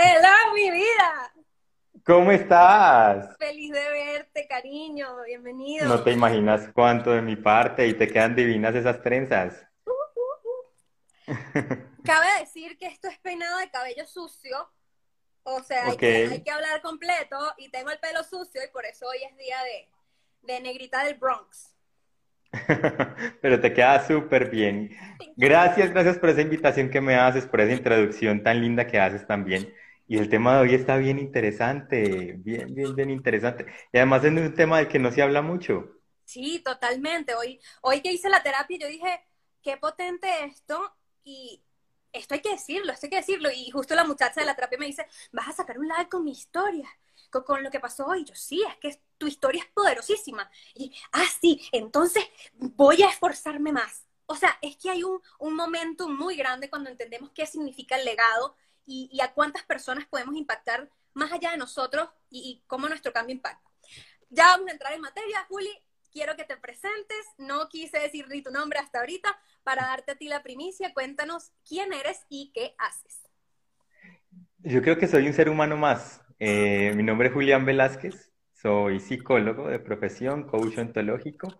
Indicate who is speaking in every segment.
Speaker 1: Hello, mi vida.
Speaker 2: ¿Cómo estás?
Speaker 1: Feliz de verte, cariño. Bienvenido.
Speaker 2: No te imaginas cuánto de mi parte y te quedan divinas esas trenzas.
Speaker 1: Uh, uh, uh. Cabe decir que esto es peinado de cabello sucio. O sea, hay, que, hay, que, hablar completo y tengo el pelo sucio y por eso hoy es día de, de negrita del Bronx.
Speaker 2: Pero te queda súper bien. Gracias, gracias por esa invitación que me haces, por esa introducción tan linda que haces también. Y el tema de hoy está bien interesante, bien, bien, bien interesante. Y además es un tema del que no se habla mucho.
Speaker 1: Sí, totalmente. Hoy, hoy que hice la terapia, yo dije, qué potente esto y esto hay que decirlo, esto hay que decirlo. Y justo la muchacha de la terapia me dice, vas a sacar un live con mi historia, con, con, lo que pasó hoy. Yo, sí, es que tu historia es poderosísima. Y, ah, sí, entonces voy a esforzarme más. O sea, es que hay un, un momento muy grande cuando entendemos qué significa el legado y, a cuántas personas podemos impactar más allá de nosotros y, cómo nuestro cambio impacta. Ya vamos a entrar en materia. Juli, quiero que te presentes. No quise decir ni tu nombre hasta ahorita para darte a ti la primicia. Cuéntanos quién eres y qué haces.
Speaker 2: Yo creo que soy un ser humano más. Eh, mi nombre es Julián Velázquez. Soy psicólogo de profesión, coach ontológico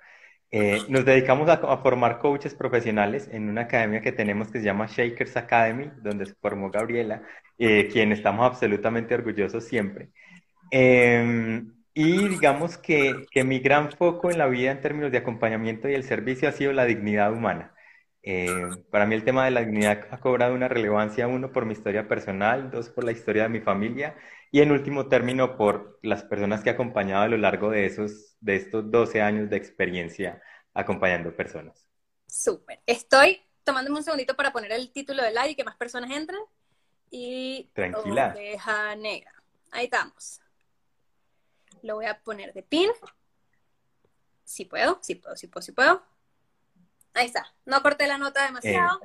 Speaker 2: eh, nos dedicamos a, formar coaches profesionales en una academia que tenemos que se llama Shakers Academy, donde se formó Gabriela, eh, quien estamos absolutamente orgullosos siempre. Em, y digamos que, que, mi gran foco en la vida en términos de acompañamiento y el servicio ha sido la dignidad humana. Eh, para mí el tema de la dignidad ha cobrado una relevancia, uno, por mi historia personal, dos, por la historia de mi familia y en último término por las personas que he acompañado a lo largo de, esos, de estos 12 años de experiencia acompañando personas.
Speaker 1: Súper. Estoy tomándome un segundito para poner el título del live y que más personas entren. Y
Speaker 2: Tranquila.
Speaker 1: Oveja negra. Ahí estamos. Lo voy a poner de pin. Si puedo, si puedo, si puedo, si puedo. Ahí está. No corté la nota demasiado.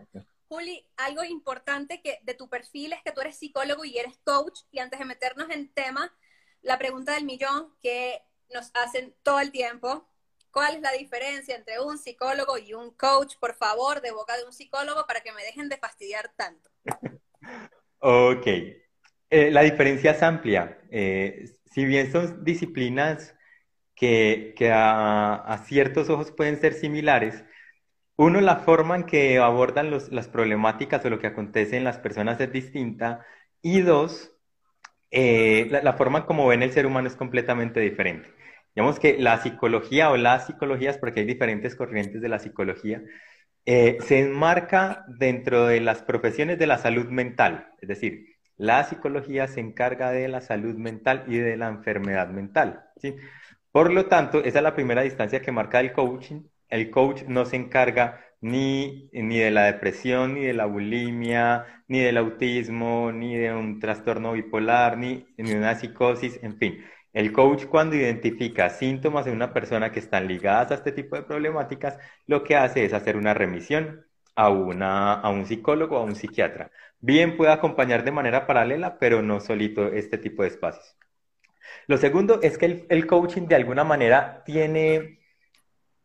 Speaker 1: Juli, algo importante que de tu perfil es que tú eres psicólogo y eres coach. Y antes de meternos en tema, la pregunta del millón que nos hacen todo el tiempo. ¿Cuál es la diferencia entre un psicólogo y un coach? Por favor, de boca de un psicólogo para que me dejen de fastidiar tanto.
Speaker 2: ok. Eh, la diferencia es amplia. Eh, si bien son disciplinas que, a, ciertos ojos pueden ser similares, uno, la forma en que abordan las problemáticas o lo que acontece en las personas es distinta. Y dos, eh, la, forma en como ven el ser humano es completamente diferente. Digamos que la psicología o las psicologías, porque hay diferentes corrientes de la psicología, eh, se enmarca dentro de las profesiones de la salud mental. Es decir, la psicología se encarga de la salud mental y de la enfermedad mental. ¿sí? Por lo tanto, esa es la primera distancia que marca el coaching el coach no se encarga ni, ni de la depresión, ni de la bulimia, ni del autismo, ni de un trastorno bipolar, ni, ni una psicosis, en fin. El coach cuando identifica síntomas en una persona que están ligadas a este tipo de problemáticas, lo que hace es hacer una remisión a, una, a un psicólogo o a un psiquiatra. Bien puede acompañar de manera paralela, pero no solito este tipo de espacios. Lo segundo es que el coaching de alguna manera tiene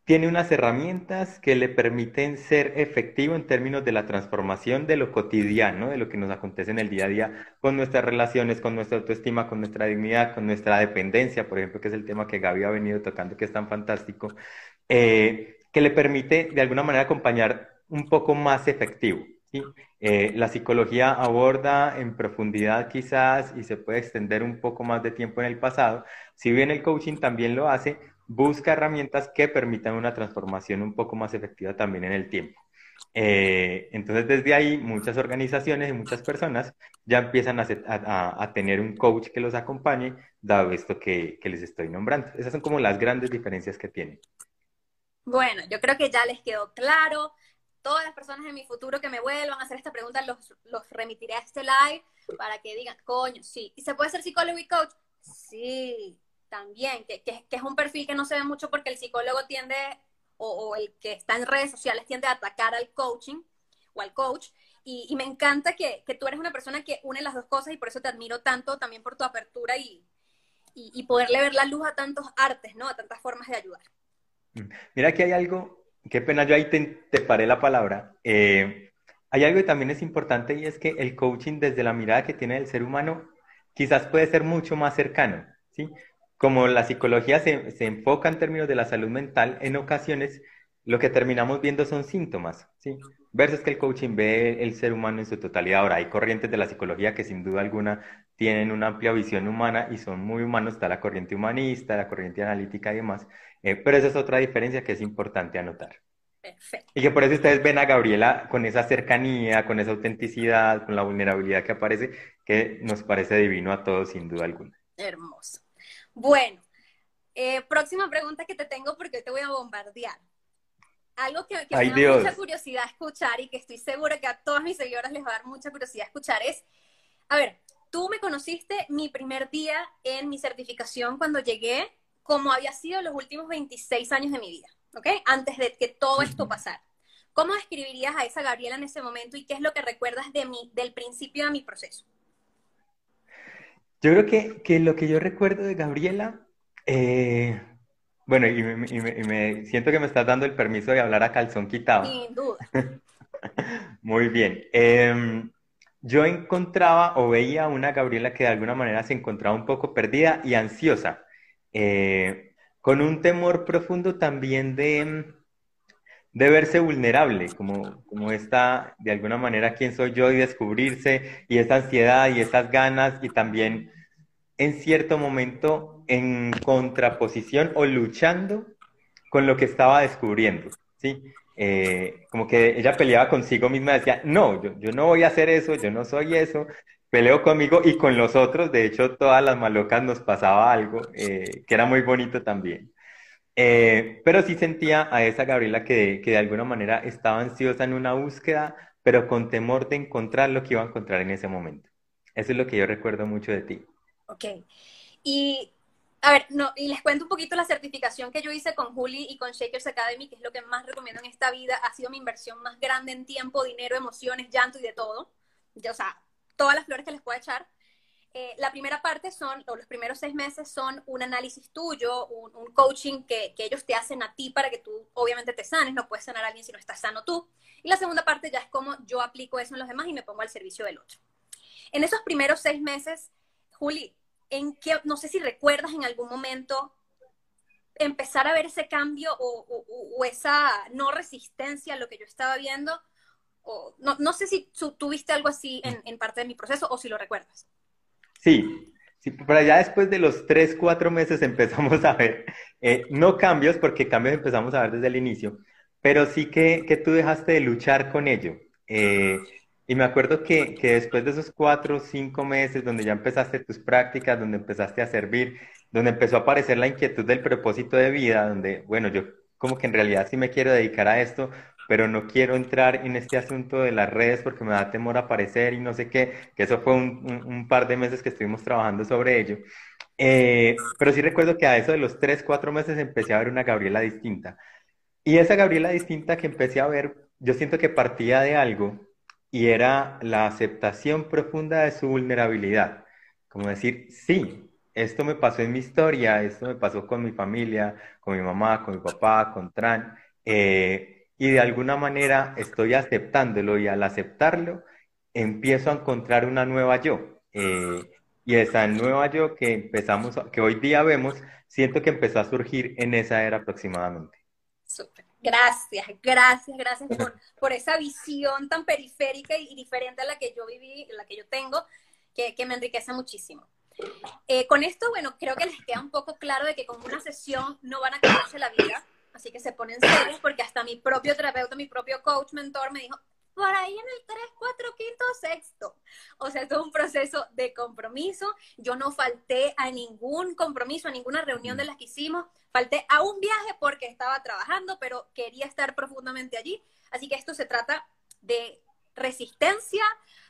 Speaker 2: tiene unas herramientas que le permiten ser efectivo en términos de la transformación de lo cotidiano, de lo que nos acontece en el día a día con nuestras relaciones, con nuestra autoestima, con nuestra dignidad, con nuestra dependencia, por ejemplo, que es el tema que Gaby ha venido tocando, que es tan fantástico, eh, que le permite de alguna manera acompañar un poco más efectivo. Eh, la psicología aborda en profundidad quizás y se puede extender un poco más de tiempo en el pasado, si bien el coaching también lo hace, busca herramientas que permitan una transformación un poco más efectiva también en el tiempo. Eh, entonces, desde ahí, muchas organizaciones y muchas personas ya empiezan a, tener un coach que los acompañe, dado esto que, les estoy nombrando. Esas son como las grandes diferencias que tienen.
Speaker 1: Bueno, yo creo que ya les quedó claro. todas las personas en mi futuro que me vuelvan a hacer esta pregunta, los, los remitiré a este live para que digan, coño, sí. ¿Y se puede ser psicólogo y coach? Sí, también, que, que, es un perfil que no se ve mucho porque el psicólogo tiende, o, el que está en redes sociales tiende a atacar al coaching o al coach. Y, me encanta que, que, tú eres una persona que une las dos cosas y por eso te admiro tanto también por tu apertura y, y, poderle ver la luz a tantos artes, ¿no? A tantas formas de ayudar.
Speaker 2: Mira que hay algo, qué pena, yo ahí te, te paré la palabra. Eh, hay algo que también es importante y es que el coaching desde la mirada que tiene el ser humano quizás puede ser mucho más cercano, ¿sí? Como la psicología se, se enfoca en términos de la salud mental, en ocasiones lo que terminamos viendo son síntomas, ¿sí? Versus que el coaching ve el ser humano en su totalidad. Ahora, hay corrientes de la psicología que sin duda alguna tienen una amplia visión humana y son muy humanos. Está la corriente humanista, la corriente analítica y demás. Eh, pero esa es otra diferencia que es importante anotar. Perfecto. Y que por eso ustedes ven a Gabriela con esa cercanía, con esa autenticidad, con la vulnerabilidad que aparece, que nos parece divino a todos, sin duda alguna.
Speaker 1: Hermoso. Bueno, eh, próxima pregunta que te tengo porque te voy a bombardear algo que, me da mucha curiosidad escuchar y que estoy segura que a todas mis seguidoras les va a dar mucha curiosidad escuchar es, a ver, tú me conociste mi primer día en mi certificación cuando llegué, como había sido los últimos 26 años de mi vida, ¿ok? Antes de que todo esto pasara. ¿Cómo describirías a esa Gabriela en ese momento y qué es lo que recuerdas de mí, del principio de mi proceso?
Speaker 2: Yo creo que, que lo que yo recuerdo de Gabriela, eh, bueno, y me, siento que me estás dando el permiso de hablar a calzón quitado.
Speaker 1: Sin duda.
Speaker 2: Muy bien. Em, yo encontraba o veía a una Gabriela que de alguna manera se encontraba un poco perdida y ansiosa, eh, con un temor profundo también de, de verse vulnerable, como, como esta, de alguna manera, quién soy yo y descubrirse, y esta ansiedad y estas ganas, y también en cierto momento en contraposición o luchando con lo que estaba descubriendo, ¿sí? Eh, como que ella peleaba consigo misma, decía, no, yo, yo, no voy a hacer eso, yo no soy eso, peleo conmigo y con los otros, de hecho, todas las malocas nos pasaba algo eh, que era muy bonito también. Eh, pero sí sentía a esa Gabriela que, que de alguna manera estaba ansiosa en una búsqueda, pero con temor de encontrar lo que iba a encontrar en ese momento. Eso es lo que yo recuerdo mucho de ti.
Speaker 1: Ok. Y, a ver, no, y les cuento un poquito la certificación que yo hice con Juli y con Shakers Academy, que es lo que más recomiendo en esta vida. Ha sido mi inversión más grande en tiempo, dinero, emociones, llanto y de todo. o sea, todas las flores que les puedo echar. Eh, la primera parte son, o los primeros seis meses son un análisis tuyo, un, coaching que, que, ellos te hacen a ti para que tú obviamente te sanes, no puedes sanar a alguien si no estás sano tú. Y la segunda parte ya es como yo aplico eso en los demás y me pongo al servicio del otro. En esos primeros seis meses, Juli, en qué, no sé si recuerdas en algún momento empezar a ver ese cambio o, esa no resistencia a lo que yo estaba viendo. O, no, no sé si tuviste algo así en, parte de mi proceso o si lo recuerdas.
Speaker 2: Sí, sí, pero ya después de los tres, cuatro meses empezamos a ver, eh, no cambios, porque cambios empezamos a ver desde el inicio, pero sí que, que tú dejaste de luchar con ello. Eh, y me acuerdo que, que después de esos cuatro cinco meses donde ya empezaste tus prácticas, donde empezaste a servir, donde empezó a aparecer la inquietud del propósito de vida, donde, bueno, yo como que en realidad sí me quiero dedicar a esto, pero no quiero entrar en este asunto de las redes porque me da temor aparecer y no sé qué, que eso fue un, un, par de meses que estuvimos trabajando sobre ello. Eh, pero sí recuerdo que a eso de los tres, cuatro meses empecé a ver una Gabriela distinta. Y esa Gabriela distinta que empecé a ver, yo siento que partía de algo y era la aceptación profunda de su vulnerabilidad. Como decir, sí, esto me pasó en mi historia, esto me pasó con mi familia, con mi mamá, con mi papá, con Tran, eh, y de alguna manera estoy aceptándolo y al aceptarlo empiezo a encontrar una nueva yo. Eh, y esa nueva yo que empezamos, que hoy día vemos, siento que empezó a surgir en esa era aproximadamente.
Speaker 1: Gracias, gracias, gracias por, esa visión tan periférica y, diferente a la que yo viví, la que yo tengo, que, me enriquece muchísimo. Eh, con esto, bueno, creo que les queda un poco claro de que con una sesión no van a cambiarse la vida, así que se ponen serios porque hasta mi propio terapeuta, mi propio coach, mentor me dijo, por ahí en el 3, 4, 5, sexto. O sea, todo un proceso de compromiso. Yo no falté a ningún compromiso, a ninguna reunión de las que hicimos. Falté a un viaje porque estaba trabajando, pero quería estar profundamente allí. Así que esto se trata de resistencia,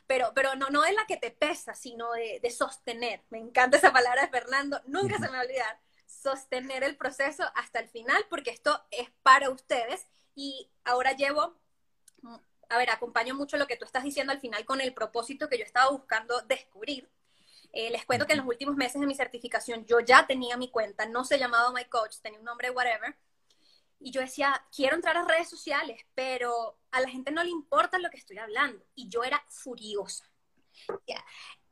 Speaker 1: pero, pero no, no es la que te pesa, sino de, de sostener. Me encanta esa palabra de Fernando, nunca se me va a olvidar. Sostener el proceso hasta el final, porque esto es para ustedes. Y ahora llevo, a ver, acompaño mucho lo que tú estás diciendo al final con el propósito que yo estaba buscando descubrir. Eh, les cuento que en los últimos meses de mi certificación yo ya tenía mi cuenta, no se llamaba My Coach, tenía un nombre whatever, y yo decía, quiero entrar a redes sociales, pero a la gente no le importa lo que estoy hablando. Y yo era furiosa.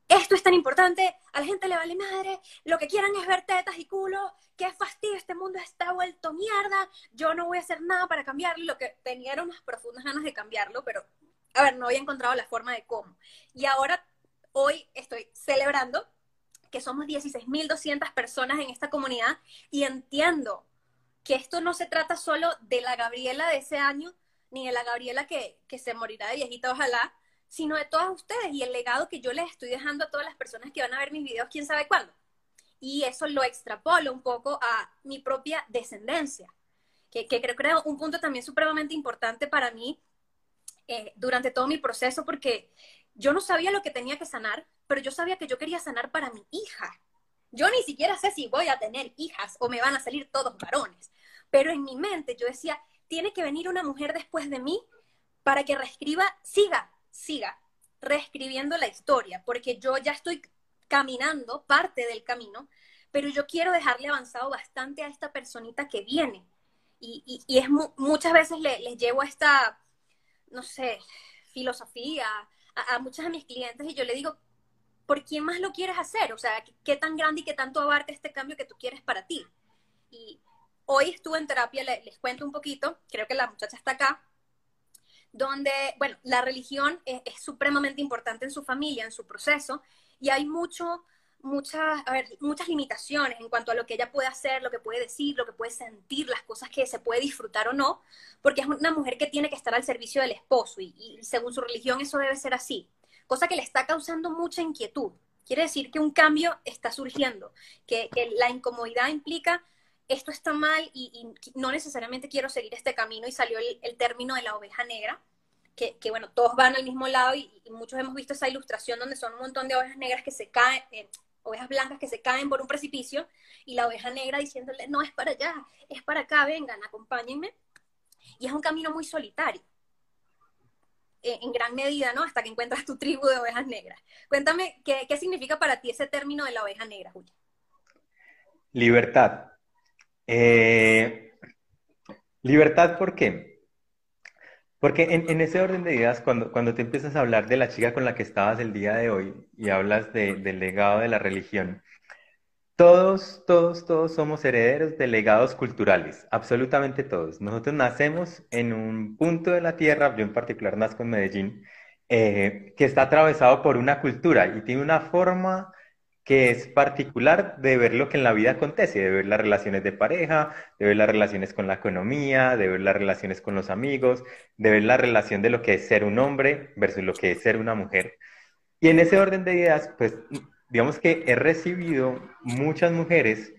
Speaker 1: Esto es tan importante, a la gente le vale madre, lo que quieran es ver tetas y culo, qué fastidio, este mundo está vuelto mierda, yo no voy a hacer nada para cambiarlo. Lo que tenía eran unas profundas ganas de cambiarlo, pero, a ver, no había encontrado la forma de cómo. Y ahora, hoy estoy celebrando que somos 16.200 personas en esta comunidad y entiendo que esto no se trata solo de la Gabriela de ese año, ni de la Gabriela que, se morirá de viejita, ojalá, sino de todas ustedes y el legado que yo les estoy dejando a todas las personas que van a ver mis videos, quién sabe cuándo. Y eso lo extrapolo un poco a mi propia descendencia, que, creo que era un punto también supremamente importante para mí eh, durante todo mi proceso, porque yo no sabía lo que tenía que sanar, pero yo sabía que yo quería sanar para mi hija. Yo ni siquiera sé si voy a tener hijas o me van a salir todos varones. Pero en mi mente yo decía, tiene que venir una mujer después de mí para que reescriba, siga, siga, reescribiendo la historia, porque yo ya estoy caminando parte del camino, pero yo quiero dejarle avanzado bastante a esta personita que viene. Y, es muchas veces les le llevo esta, no sé, filosofía a, muchos de mis clientes y yo le digo, ¿por quién más lo quieres hacer? O sea, ¿qué tan grande y qué tanto abarca este cambio que tú quieres para ti? Y, Hoy estuve en terapia, les, cuento un poquito, creo que la muchacha está acá, donde, bueno, la religión es, supremamente importante en su familia, en su proceso, y hay mucho, muchas, a ver, muchas limitaciones en cuanto a lo que ella puede hacer, lo que puede decir, lo que puede sentir, las cosas que se puede disfrutar o no, porque es una mujer que tiene que estar al servicio del esposo y, según su religión eso debe ser así, cosa que le está causando mucha inquietud. Quiere decir que un cambio está surgiendo, que la incomodidad implica esto está mal y, no necesariamente quiero seguir este camino y salió el, término de la oveja negra, que, bueno, todos van al mismo lado y, muchos hemos visto esa ilustración donde son un montón de ovejas negras que se caen, eh, ovejas blancas que se caen por un precipicio y la oveja negra diciéndole, no, es para allá, es para acá, vengan, acompáñenme. Y es un camino muy solitario. Eh, en gran medida, ¿no? Hasta que encuentras tu tribu de ovejas negras. Cuéntame, ¿qué, qué significa para ti ese término de la oveja negra, Julia?
Speaker 2: Libertad. Eh, libertad, ¿por qué? Porque en, ese orden de ideas, cuando, cuando te empiezas a hablar de la chica con la que estabas el día de hoy y hablas del legado de la religión, todos, todos, todos somos herederos de legados culturales, absolutamente todos. Nosotros nacemos en un punto de la tierra, yo en particular nazco en Medellín, eh, que está atravesado por una cultura y tiene una forma que es particular de ver lo que en la vida acontece, de ver las relaciones de pareja, de ver las relaciones con la economía, de ver las relaciones con los amigos, de ver la relación de lo que es ser un hombre versus lo que es ser una mujer. Y en ese orden de ideas, pues digamos que he recibido muchas mujeres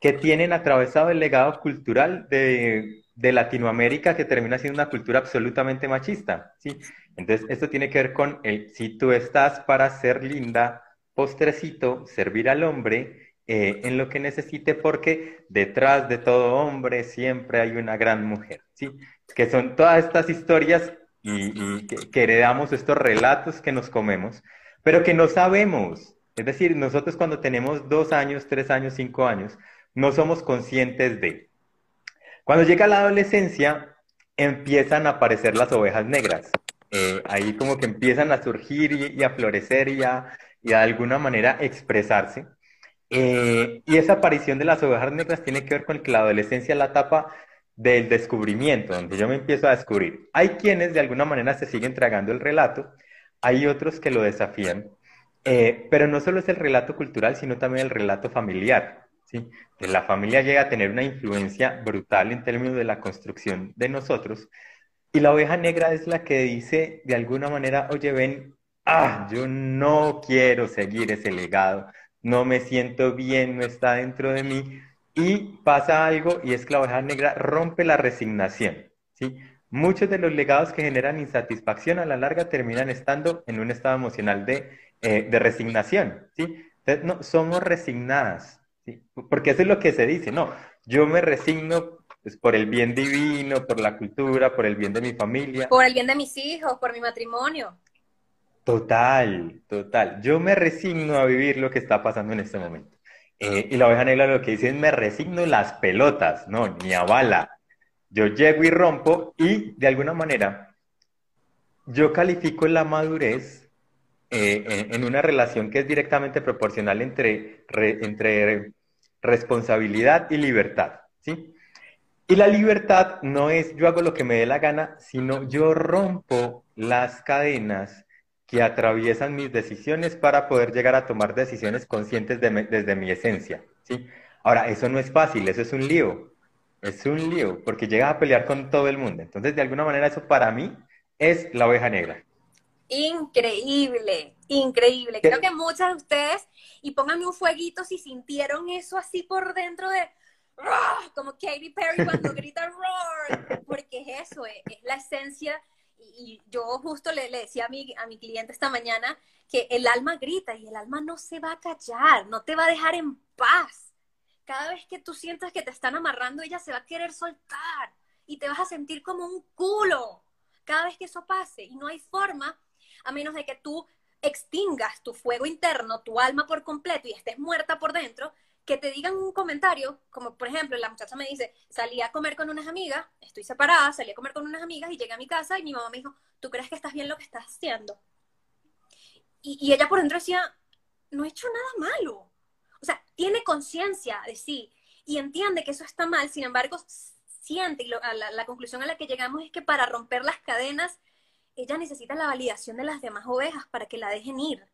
Speaker 2: que tienen atravesado el legado cultural de, Latinoamérica que termina siendo una cultura absolutamente machista, ¿sí? Entonces, esto tiene que ver con el, si tú estás para ser linda, postrecito, servir al hombre eh, en lo que necesite, porque detrás de todo hombre siempre hay una gran mujer, ¿sí? Que son todas estas historias y, que, heredamos estos relatos que nos comemos, pero que no sabemos. Es decir, nosotros cuando tenemos dos años, tres años, cinco años, no somos conscientes de. Cuando llega la adolescencia, empiezan a aparecer las ovejas negras. Eh, ahí como que empiezan a surgir y, y a florecer y a, y de alguna manera expresarse. Eh, y esa aparición de las ovejas negras tiene que ver con que la adolescencia es la etapa del descubrimiento, donde yo me empiezo a descubrir. Hay quienes de alguna manera se siguen tragando el relato, hay otros que lo desafían, eh, pero no solo es el relato cultural, sino también el relato familiar. ¿sí? La familia llega a tener una influencia brutal en términos de la construcción de nosotros, y la oveja negra es la que dice de alguna manera, oye, ven, ah, yo no quiero seguir ese legado, no me siento bien, no está dentro de mí. Y pasa algo y es que la oveja negra rompe la resignación, ¿sí? muchos de los legados que generan insatisfacción a la larga terminan estando en un estado emocional de, eh, de resignación, ¿sí? Entonces, no, somos resignadas, ¿sí? Porque eso es lo que se dice, no, yo me resigno pues, por el bien divino, por la cultura, por el bien de mi familia.
Speaker 1: Por el bien de mis hijos, por mi matrimonio.
Speaker 2: Total, total. Yo me resigno a vivir lo que está pasando en este momento. Eh, y la oveja negra lo que dice es, me resigno las pelotas, no, ni a bala. Yo llego y rompo y de alguna manera yo califico la madurez eh, en, una relación que es directamente proporcional entre, entre responsabilidad y libertad, ¿sí? Y la libertad no es yo hago lo que me dé la gana, sino yo rompo las cadenas que atraviesan mis decisiones para poder llegar a tomar decisiones conscientes desde mi esencia, ¿sí? Ahora, eso no es fácil, eso es un lío, es un lío, porque llegas a pelear con todo el mundo. Entonces, de alguna manera, eso para mí es la oveja negra.
Speaker 1: Increíble, increíble. Creo que muchas de ustedes, y pónganme un fueguito si sintieron eso así por dentro de, como Katy Perry cuando grita roar, porque es eso, es, la esencia. Y, yo justo le, le, decía a mi, a mi cliente esta mañana que el alma grita y el alma no se va a callar, no te va a dejar en paz. Cada vez que tú sientas que te están amarrando, ella se va a querer soltar y te vas a sentir como un culo cada vez que eso pase. Y no hay forma, a menos de que tú extingas tu fuego interno, tu alma por completo y estés muerta por dentro, que te digan un comentario, como por ejemplo, la muchacha me dice, salí a comer con unas amigas, estoy separada, salí a comer con unas amigas y llegué a mi casa y mi mamá me dijo, ¿tú crees que estás bien lo que estás haciendo? Y, y ella por dentro decía, no he hecho nada malo. O sea, tiene conciencia de sí y entiende que eso está mal, sin embargo, siente, y la, la conclusión a la que llegamos es que para romper las cadenas, ella necesita la validación de las demás ovejas para que la dejen ir.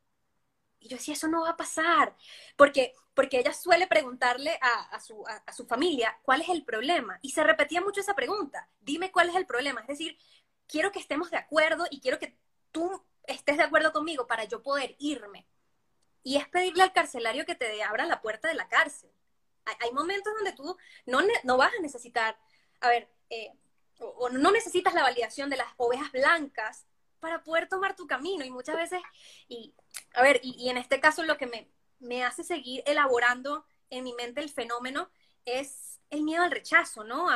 Speaker 1: Y yo decía, eso no va a pasar, porque, porque ella suele preguntarle a, su, a, su familia cuál es el problema. Y se repetía mucho esa pregunta, dime cuál es el problema. Es decir, quiero que estemos de acuerdo y quiero que tú estés de acuerdo conmigo para yo poder irme. Y es pedirle al carcelario que te abra la puerta de la cárcel. Hay, momentos donde tú no, no vas a necesitar, a ver, eh, o, no necesitas la validación de las ovejas blancas para poder tomar tu camino. Y muchas veces, y a ver, y, en este caso lo que me, me, hace seguir elaborando en mi mente el fenómeno es el miedo al rechazo, ¿no?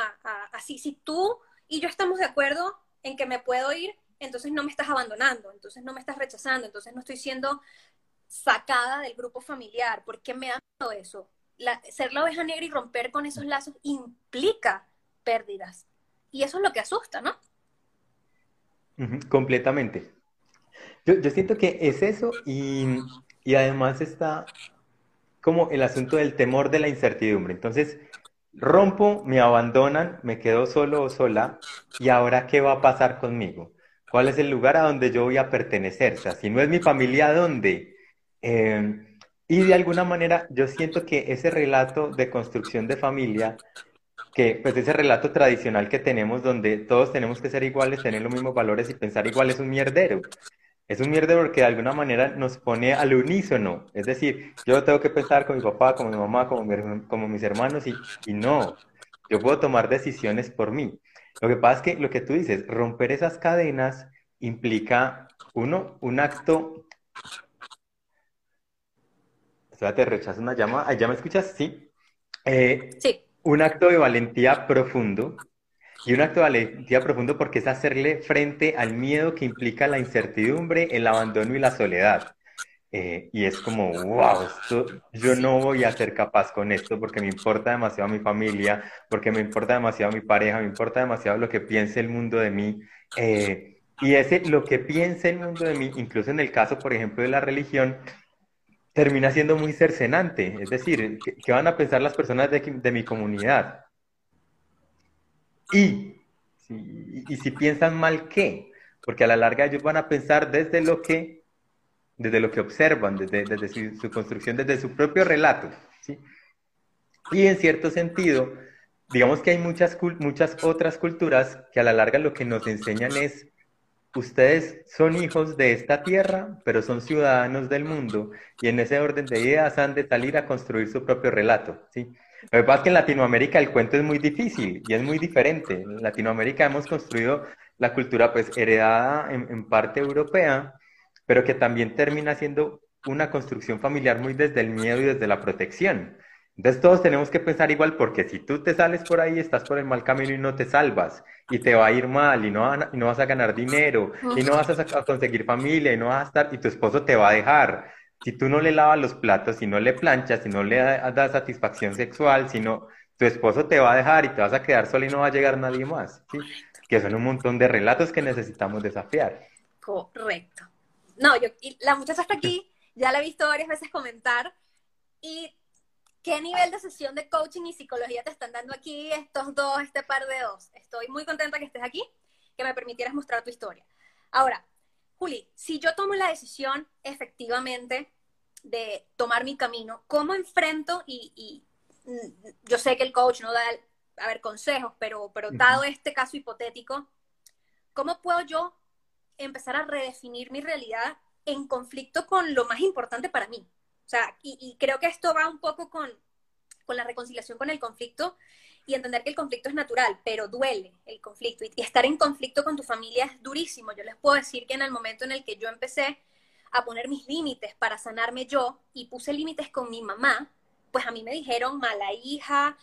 Speaker 1: Así, si tú y yo estamos de acuerdo en que me puedo ir, entonces no me estás abandonando, entonces no me estás rechazando, entonces no estoy siendo sacada del grupo familiar. ¿Por qué me ha dado eso? ser la oveja negra y romper con esos lazos implica pérdidas. Y eso es lo que asusta, ¿no?
Speaker 2: Completamente. Yo, siento que es eso y, además está como el asunto del temor de la incertidumbre. Entonces, rompo, me abandonan, me quedo solo o sola y ahora qué va a pasar conmigo? ¿Cuál es el lugar a donde yo voy a pertenecer? O sea, si no es mi familia, ¿a dónde? Eh, y de alguna manera yo siento que ese relato de construcción de familia que pues ese relato tradicional que tenemos donde todos tenemos que ser iguales, tener los mismos valores y pensar igual es un mierdero. Es un mierdero porque de alguna manera nos pone al unísono. Es decir, yo tengo que pensar con mi papá, con mi mamá, como, mis hermanos y, y no, yo puedo tomar decisiones por mí. Lo que pasa es que lo que tú dices, romper esas cadenas implica, uno, un acto... Espérate, rechazo una llamada. ¿Ya me escuchas? Sí.
Speaker 1: Eh, sí
Speaker 2: un acto de valentía profundo. Y un acto de valentía profundo porque es hacerle frente al miedo que implica la incertidumbre, el abandono y la soledad. Eh, y es como, wow, yo no voy a ser capaz con esto porque me importa demasiado mi familia, porque me importa demasiado mi pareja, me importa demasiado lo que piense el mundo de mí. Eh, y ese, lo que piense el mundo de mí, incluso en el caso, por ejemplo, de la religión, termina siendo muy cercenante. Es decir, ¿qué, van a pensar las personas de, mi comunidad? Y si, y si piensan mal, ¿qué? Porque a la larga ellos van a pensar desde lo que, desde lo que observan, desde, desde su, construcción, desde su propio relato. ¿sí? Y en cierto sentido, digamos que hay muchas, muchas otras culturas que a la larga lo que nos enseñan es ustedes son hijos de esta tierra, pero son ciudadanos del mundo, y en ese orden de ideas han de salir a construir su propio relato, ¿sí? Lo que pasa es que en Latinoamérica el cuento es muy difícil y es muy diferente. En Latinoamérica hemos construido la cultura pues heredada en, en parte europea, pero que también termina siendo una construcción familiar muy desde el miedo y desde la protección. Entonces todos tenemos que pensar igual porque si tú te sales por ahí, estás por el mal camino y no te salvas y te va a ir mal y no, y no vas a ganar dinero y no vas a, conseguir familia y no vas a estar y tu esposo te va a dejar. Si tú no le lavas los platos, si no le planchas, si no le das satisfacción sexual, si no, tu esposo te va a dejar y te vas a quedar sola y no va a llegar nadie más. ¿sí? Que son un montón de relatos que necesitamos desafiar.
Speaker 1: Correcto. No, yo, la muchacha está aquí, ya la he visto varias veces comentar y ¿Qué nivel de sesión de coaching y psicología te están dando aquí estos dos, este par de dos? Estoy muy contenta que estés aquí, que me permitieras mostrar tu historia. Ahora, Juli, si yo tomo la decisión efectivamente de tomar mi camino, ¿cómo enfrento y, mm, yo sé que el coach no da, a ver, consejos, pero, pero dado este caso hipotético, ¿cómo puedo yo empezar a redefinir mi realidad en conflicto con lo más importante para mí? Sea, y, creo que esto va un poco con, con, la reconciliación con el conflicto y entender que el conflicto es natural, pero duele el conflicto. Y, estar en conflicto con tu familia es durísimo. Yo les puedo decir que en el momento en el que yo empecé a poner mis límites para sanarme yo y puse límites con mi mamá, pues a mí me dijeron mala hija,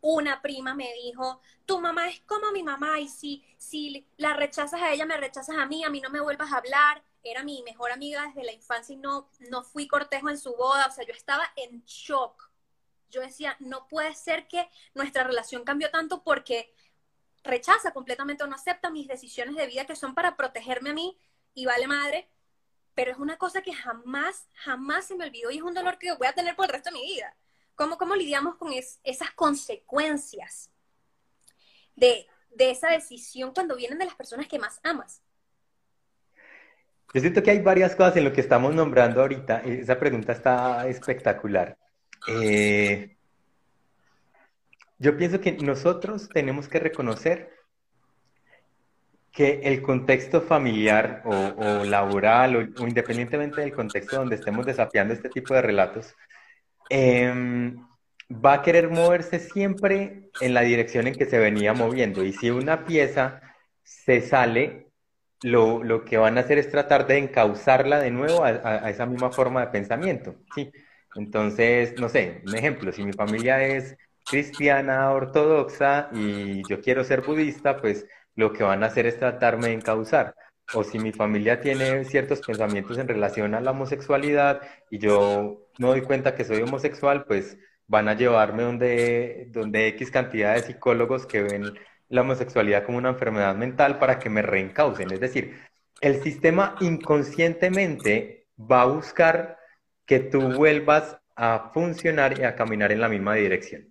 Speaker 1: una prima me dijo, tu mamá es como mi mamá y si, si la rechazas a ella, me rechazas a mí, a mí no me vuelvas a hablar era mi mejor amiga desde la infancia y no, no fui cortejo en su boda, o sea, yo estaba en shock. Yo decía, no puede ser que nuestra relación cambió tanto porque rechaza completamente o no acepta mis decisiones de vida que son para protegerme a mí y vale madre, pero es una cosa que jamás, jamás se me olvidó y es un dolor que voy a tener por el resto de mi vida. ¿Cómo, cómo lidiamos con esas consecuencias de, de esa decisión cuando vienen de las personas que más amas?
Speaker 2: Yo siento que hay varias cosas en lo que estamos nombrando ahorita. Esa pregunta está espectacular. Eh, yo pienso que nosotros tenemos que reconocer que el contexto familiar o, laboral o, independientemente del contexto donde estemos desafiando este tipo de relatos, em, va a querer moverse siempre en la dirección en que se venía moviendo. Y si una pieza se sale, lo, lo, que van a hacer es tratar de encauzarla de nuevo a, esa misma forma de pensamiento, ¿sí? Entonces, no sé, un ejemplo, si mi familia es cristiana ortodoxa y yo quiero ser budista, pues lo que van a hacer es tratarme de encauzar. O si mi familia tiene ciertos pensamientos en relación a la homosexualidad y yo no doy cuenta que soy homosexual, pues van a llevarme donde, donde X cantidad de psicólogos que ven la homosexualidad como una enfermedad mental para que me reencaucen. Es decir, el sistema inconscientemente va a buscar que tú vuelvas a funcionar y a caminar en la misma dirección.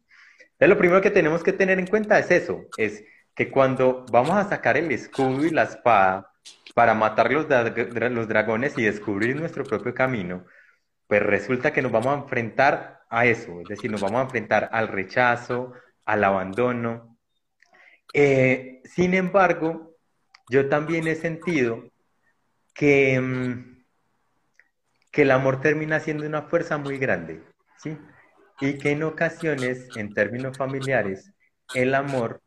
Speaker 2: Lo primero que tenemos que tener en cuenta es eso, es que cuando vamos a sacar el escudo y la espada para matar los, los dragones y descubrir nuestro propio camino, pues resulta que nos vamos a enfrentar a eso, es decir, nos vamos a enfrentar al rechazo, al abandono, eh, sin embargo, yo también he sentido que, mm, que el amor termina siendo una fuerza muy grande, ¿sí? Y que en ocasiones, en términos familiares, el amor,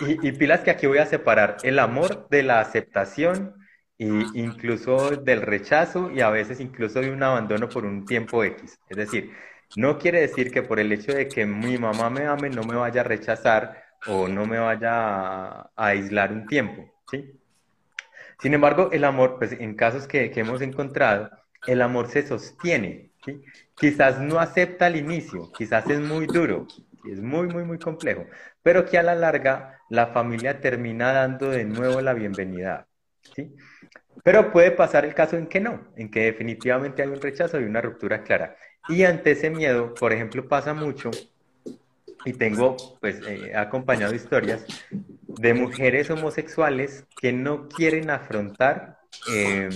Speaker 2: y, y pilas que aquí voy a separar, el amor de la aceptación e incluso del rechazo y a veces incluso de un abandono por un tiempo X. Es decir, no quiere decir que por el hecho de que mi mamá me ame no me vaya a rechazar o no me vaya a, aislar un tiempo, ¿sí? Sin embargo, el amor, pues en casos que, hemos encontrado, el amor se sostiene, ¿sí? Quizás no acepta al inicio, quizás es muy duro, es muy, muy, muy complejo, pero que a la larga la familia termina dando de nuevo la bienvenida, ¿sí? Pero puede pasar el caso en que no, en que definitivamente hay un rechazo y una ruptura clara. Y ante ese miedo, por ejemplo, pasa mucho y tengo, pues, eh, acompañado historias de mujeres homosexuales que no quieren afrontar eh,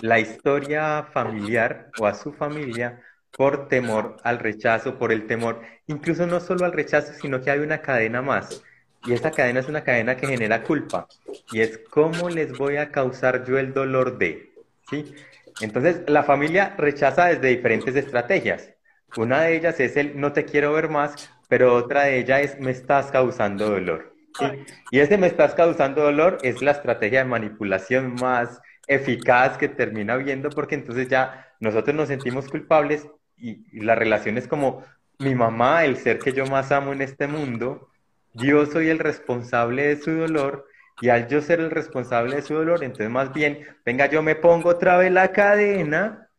Speaker 2: la historia familiar o a su familia por temor al rechazo, por el temor, incluso no solo al rechazo, sino que hay una cadena más. Y esa cadena es una cadena que genera culpa. Y es cómo les voy a causar yo el dolor de, ¿sí? Entonces, la familia rechaza desde diferentes estrategias. Una de ellas es el no te quiero ver más, pero otra de ellas es me estás causando dolor. Y ese me estás causando dolor es la estrategia de manipulación más eficaz que termina viendo porque entonces ya nosotros nos sentimos culpables y, y la relación es como mi mamá, el ser que yo más amo en este mundo, yo soy el responsable de su dolor y al yo ser el responsable de su dolor, entonces más bien, venga, yo me pongo otra vez la cadena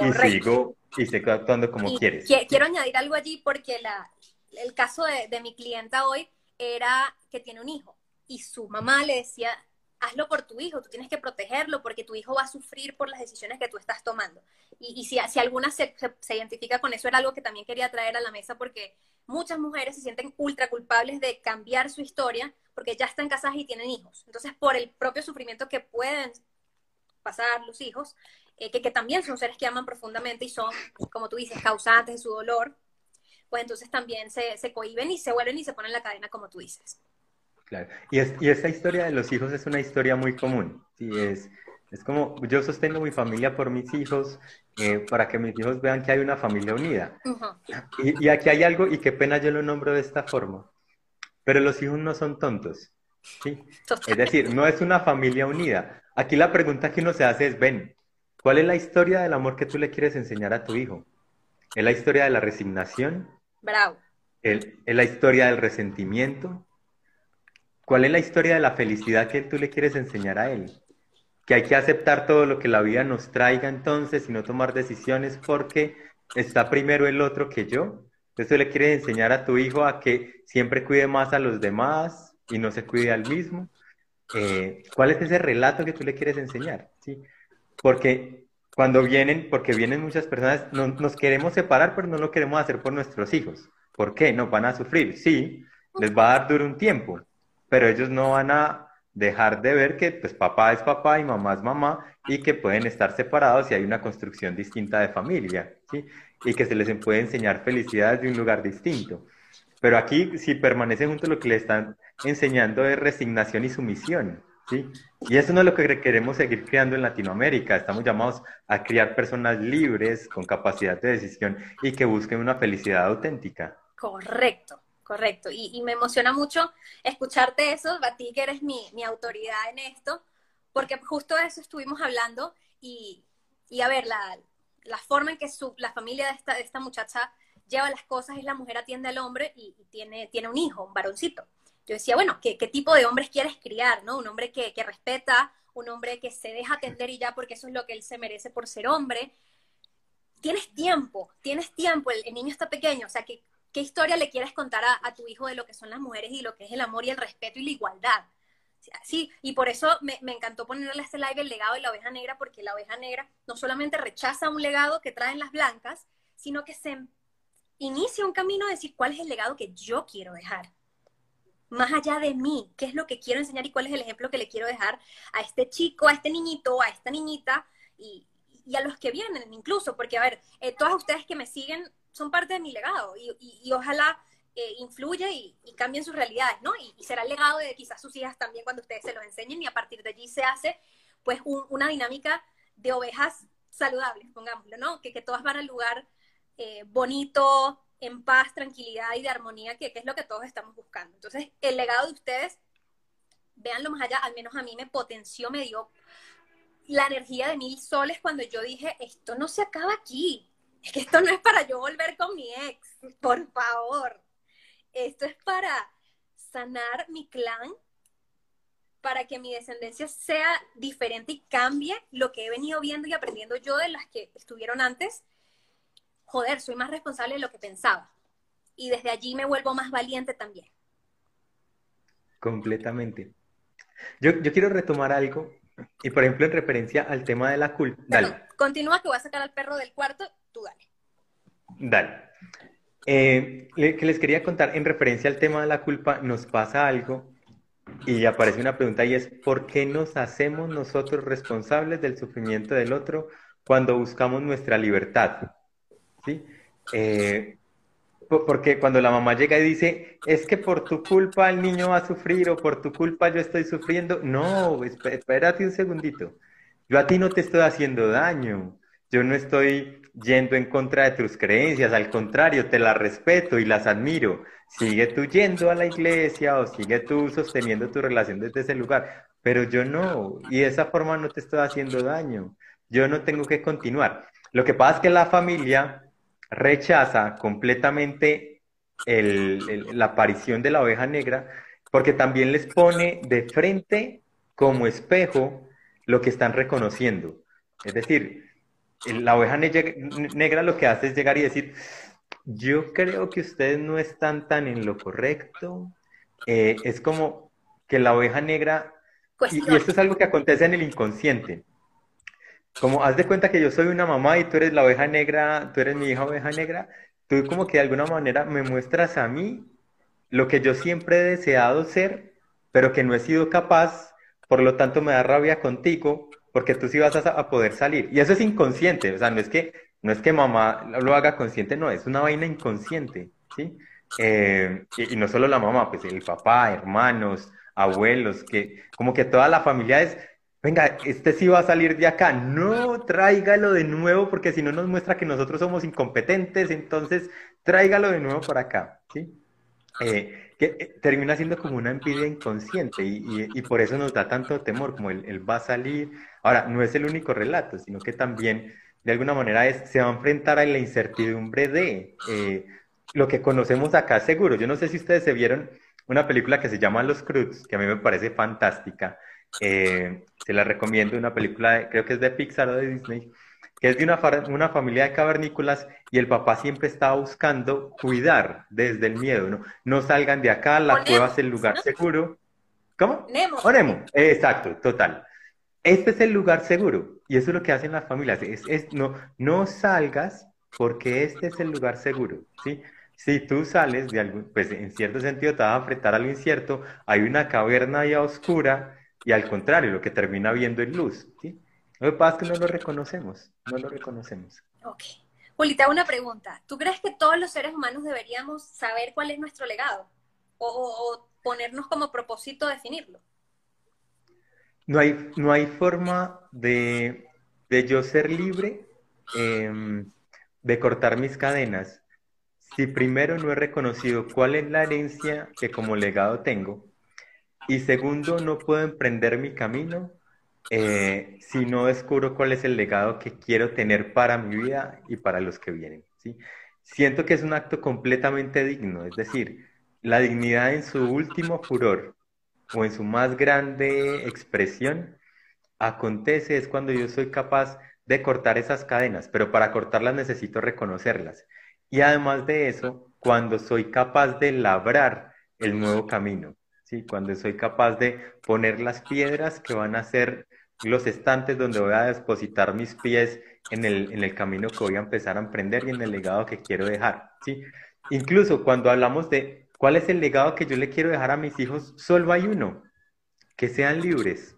Speaker 2: y sigo y sigo actuando como quieres.
Speaker 1: Quiero añadir algo allí porque la, el caso de, mi clienta hoy era que tiene un hijo y su mamá le decía, hazlo por tu hijo, tú tienes que protegerlo porque tu hijo va a sufrir por las decisiones que tú estás tomando. Y, si, alguna se, se, identifica con eso, era algo que también quería traer a la mesa porque muchas mujeres se sienten ultra culpables de cambiar su historia porque ya están casadas y tienen hijos. Entonces, por el propio sufrimiento que pueden pasar los hijos, eh, que, que también son seres que aman profundamente y son, como tú dices, causantes de su dolor, pues entonces también se, se cohiben y se vuelven y se ponen la cadena, como tú dices.
Speaker 2: Claro. Y, es, y esta historia de los hijos es una historia muy común. ¿sí? Es, es como yo sostengo mi familia por mis hijos eh, para que mis hijos vean que hay una familia unida. Uh -huh. y, y, aquí hay algo, y qué pena yo lo nombro de esta forma, pero los hijos no son tontos. ¿sí? Es decir, no es una familia unida. Aquí la pregunta que uno se hace es, ven, ¿cuál es la historia del amor que tú le quieres enseñar a tu hijo? ¿Es la historia de la resignación?
Speaker 1: Bravo.
Speaker 2: ¿Es la historia del resentimiento? ¿Cuál es la historia de la felicidad que tú le quieres enseñar a él? Que hay que aceptar todo lo que la vida nos traiga entonces y no tomar decisiones porque está primero el otro que yo. Entonces le quieres enseñar a tu hijo a que siempre cuide más a los demás y no se cuide al mismo. Eh, ¿Cuál es ese relato que tú le quieres enseñar? ¿Sí? Porque cuando vienen, porque vienen muchas personas, no, nos queremos separar, pero no lo queremos hacer por nuestros hijos. ¿Por qué? No, van a sufrir. Sí, les va a dar duro un tiempo, pero ellos no van a dejar de ver que pues papá es papá y mamá es mamá y que pueden estar separados y hay una construcción distinta de familia, ¿sí? Y que se les puede enseñar felicidad de un lugar distinto. Pero aquí, si permanecen juntos, lo que le están enseñando es resignación y sumisión, ¿sí? Y eso no es lo que queremos seguir creando en Latinoamérica. Estamos llamados a criar personas libres, con capacidad de decisión y que busquen una felicidad auténtica.
Speaker 1: Correcto. Correcto, y, me emociona mucho escucharte eso, a que eres mi, mi, autoridad en esto, porque justo de eso estuvimos hablando y, y a ver, la, la, forma en que su, la familia de esta, de esta muchacha lleva las cosas es la mujer atiende al hombre y, y tiene, tiene un hijo, un varoncito. Yo decía, bueno, ¿qué, qué tipo de hombres quieres criar? ¿no? Un hombre que, que respeta, un hombre que se deja atender y ya porque eso es lo que él se merece por ser hombre. Tienes tiempo, tienes tiempo, el, niño está pequeño, o sea que ¿Qué historia le quieres contar a, a, tu hijo de lo que son las mujeres y lo que es el amor y el respeto y la igualdad? Sí, y por eso me, me encantó ponerle a este live el legado de la oveja negra, porque la oveja negra no solamente rechaza un legado que traen las blancas, sino que se inicia un camino de decir cuál es el legado que yo quiero dejar. Más allá de mí, qué es lo que quiero enseñar y cuál es el ejemplo que le quiero dejar a este chico, a este niñito, a esta niñita y, y a los que vienen incluso, porque a ver, eh, todas ustedes que me siguen son parte de mi legado y, y, ojalá eh, influya y, cambien sus realidades, ¿no? Y, será el legado de quizás sus hijas también cuando ustedes se los enseñen y a partir de allí se hace pues un, una dinámica de ovejas saludables, pongámoslo, ¿no? Que, que todas van al lugar eh, bonito, en paz, tranquilidad y de armonía, que, es lo que todos estamos buscando. Entonces, el legado de ustedes, véanlo más allá, al menos a mí me potenció, me dio la energía de mil soles cuando yo dije, esto no se acaba aquí, es que esto no es para yo volver con mi ex, por favor. Esto es para sanar mi clan, para que mi descendencia sea diferente y cambie lo que he venido viendo y aprendiendo yo de las que estuvieron antes. Joder, soy más responsable de lo que pensaba. Y desde allí me vuelvo más valiente también.
Speaker 2: Completamente. Yo, yo quiero retomar algo, y por ejemplo en referencia al tema de la culpa.
Speaker 1: Dale. Continúa que voy a sacar al perro del cuarto tú dale.
Speaker 2: Dale. Eh, que les quería contar en referencia al tema de la culpa, nos pasa algo y aparece una pregunta y es, ¿por qué nos hacemos nosotros responsables del sufrimiento del otro cuando buscamos nuestra libertad? ¿Sí? Eh, porque cuando la mamá llega y dice, es que por tu culpa el niño va a sufrir o por tu culpa yo estoy sufriendo, no, espérate un segundito, yo a ti no te estoy haciendo daño, yo no estoy yendo en contra de tus creencias, al contrario, te las respeto y las admiro. Sigue tú yendo a la iglesia o sigue tú sosteniendo tu relación desde ese lugar, pero yo no, y de esa forma no te estoy haciendo daño. Yo no tengo que continuar. Lo que pasa es que la familia rechaza completamente la aparición de la oveja negra porque también les pone de frente como espejo lo que están reconociendo. Es decir, la oveja negra lo que hace es llegar y decir, yo creo que ustedes no están tan en lo correcto. Eh, es como que la oveja negra, y, y, esto es algo que acontece en el inconsciente. Como haz de cuenta que yo soy una mamá y tú eres la oveja negra, tú eres mi hija oveja negra, tú como que de alguna manera me muestras a mí lo que yo siempre he deseado ser, pero que no he sido capaz, por lo tanto me da rabia contigo, porque tú sí vas a, poder salir. Y eso es inconsciente, o sea, no es que, no es que mamá lo haga consciente, no, es una vaina inconsciente, ¿sí? Eh, y, no solo la mamá, pues el papá, hermanos, abuelos, que como que toda la familia es, venga, este sí va a salir de acá, no, tráigalo de nuevo, porque si no nos muestra que nosotros somos incompetentes, entonces tráigalo de nuevo para acá, ¿sí? Eh, que eh, termina siendo como una envidia inconsciente y, por eso nos da tanto temor, como él, va a salir. Ahora, no es el único relato, sino que también de alguna manera es, se va a enfrentar a la incertidumbre de eh, lo que conocemos acá seguro. Yo no sé si ustedes se vieron una película que se llama Los Cruz, que a mí me parece fantástica. Se la recomiendo, una película, creo que es de Pixar o de Disney, que es de una, una familia de cavernícolas y el papá siempre estaba buscando cuidar desde el miedo, ¿no? No salgan de acá, la cueva es el lugar seguro. ¿Cómo?
Speaker 1: Nemo.
Speaker 2: O exacto, total. Este es el lugar seguro y eso es lo que hacen las familias. Es, no, no salgas porque este es el lugar seguro, ¿sí? Si tú sales de algún, pues en cierto sentido te vas a enfrentar al incierto, hay una caverna ya oscura y al contrario, lo que termina viendo es luz, ¿sí? Lo que pasa es que no lo reconocemos, no lo reconocemos.
Speaker 1: Ok. Julita, una pregunta. ¿Tú crees que todos los seres humanos deberíamos saber cuál es nuestro legado? ¿O, ponernos como propósito definirlo?
Speaker 2: No hay, no hay forma de, yo ser libre, em, de cortar mis cadenas, si primero no he reconocido cuál es la herencia que como legado tengo, y segundo, no puedo emprender mi camino eh, si no descubro cuál es el legado que quiero tener para mi vida y para los que vienen. Siento que es un acto completamente digno, es decir, la dignidad en su último furor o en su más grande expresión acontece es cuando yo soy capaz de cortar esas cadenas, pero para cortarlas necesito reconocerlas. Y además de eso, cuando soy capaz de labrar el nuevo camino, ¿sí? cuando soy capaz de poner las piedras que van a ser los estantes donde voy a depositar mis pies en el, en el camino que voy a empezar a emprender y en el legado que quiero dejar, ¿sí? Incluso cuando hablamos de cuál es el legado que yo le quiero dejar a mis hijos, solo hay uno, que sean libres.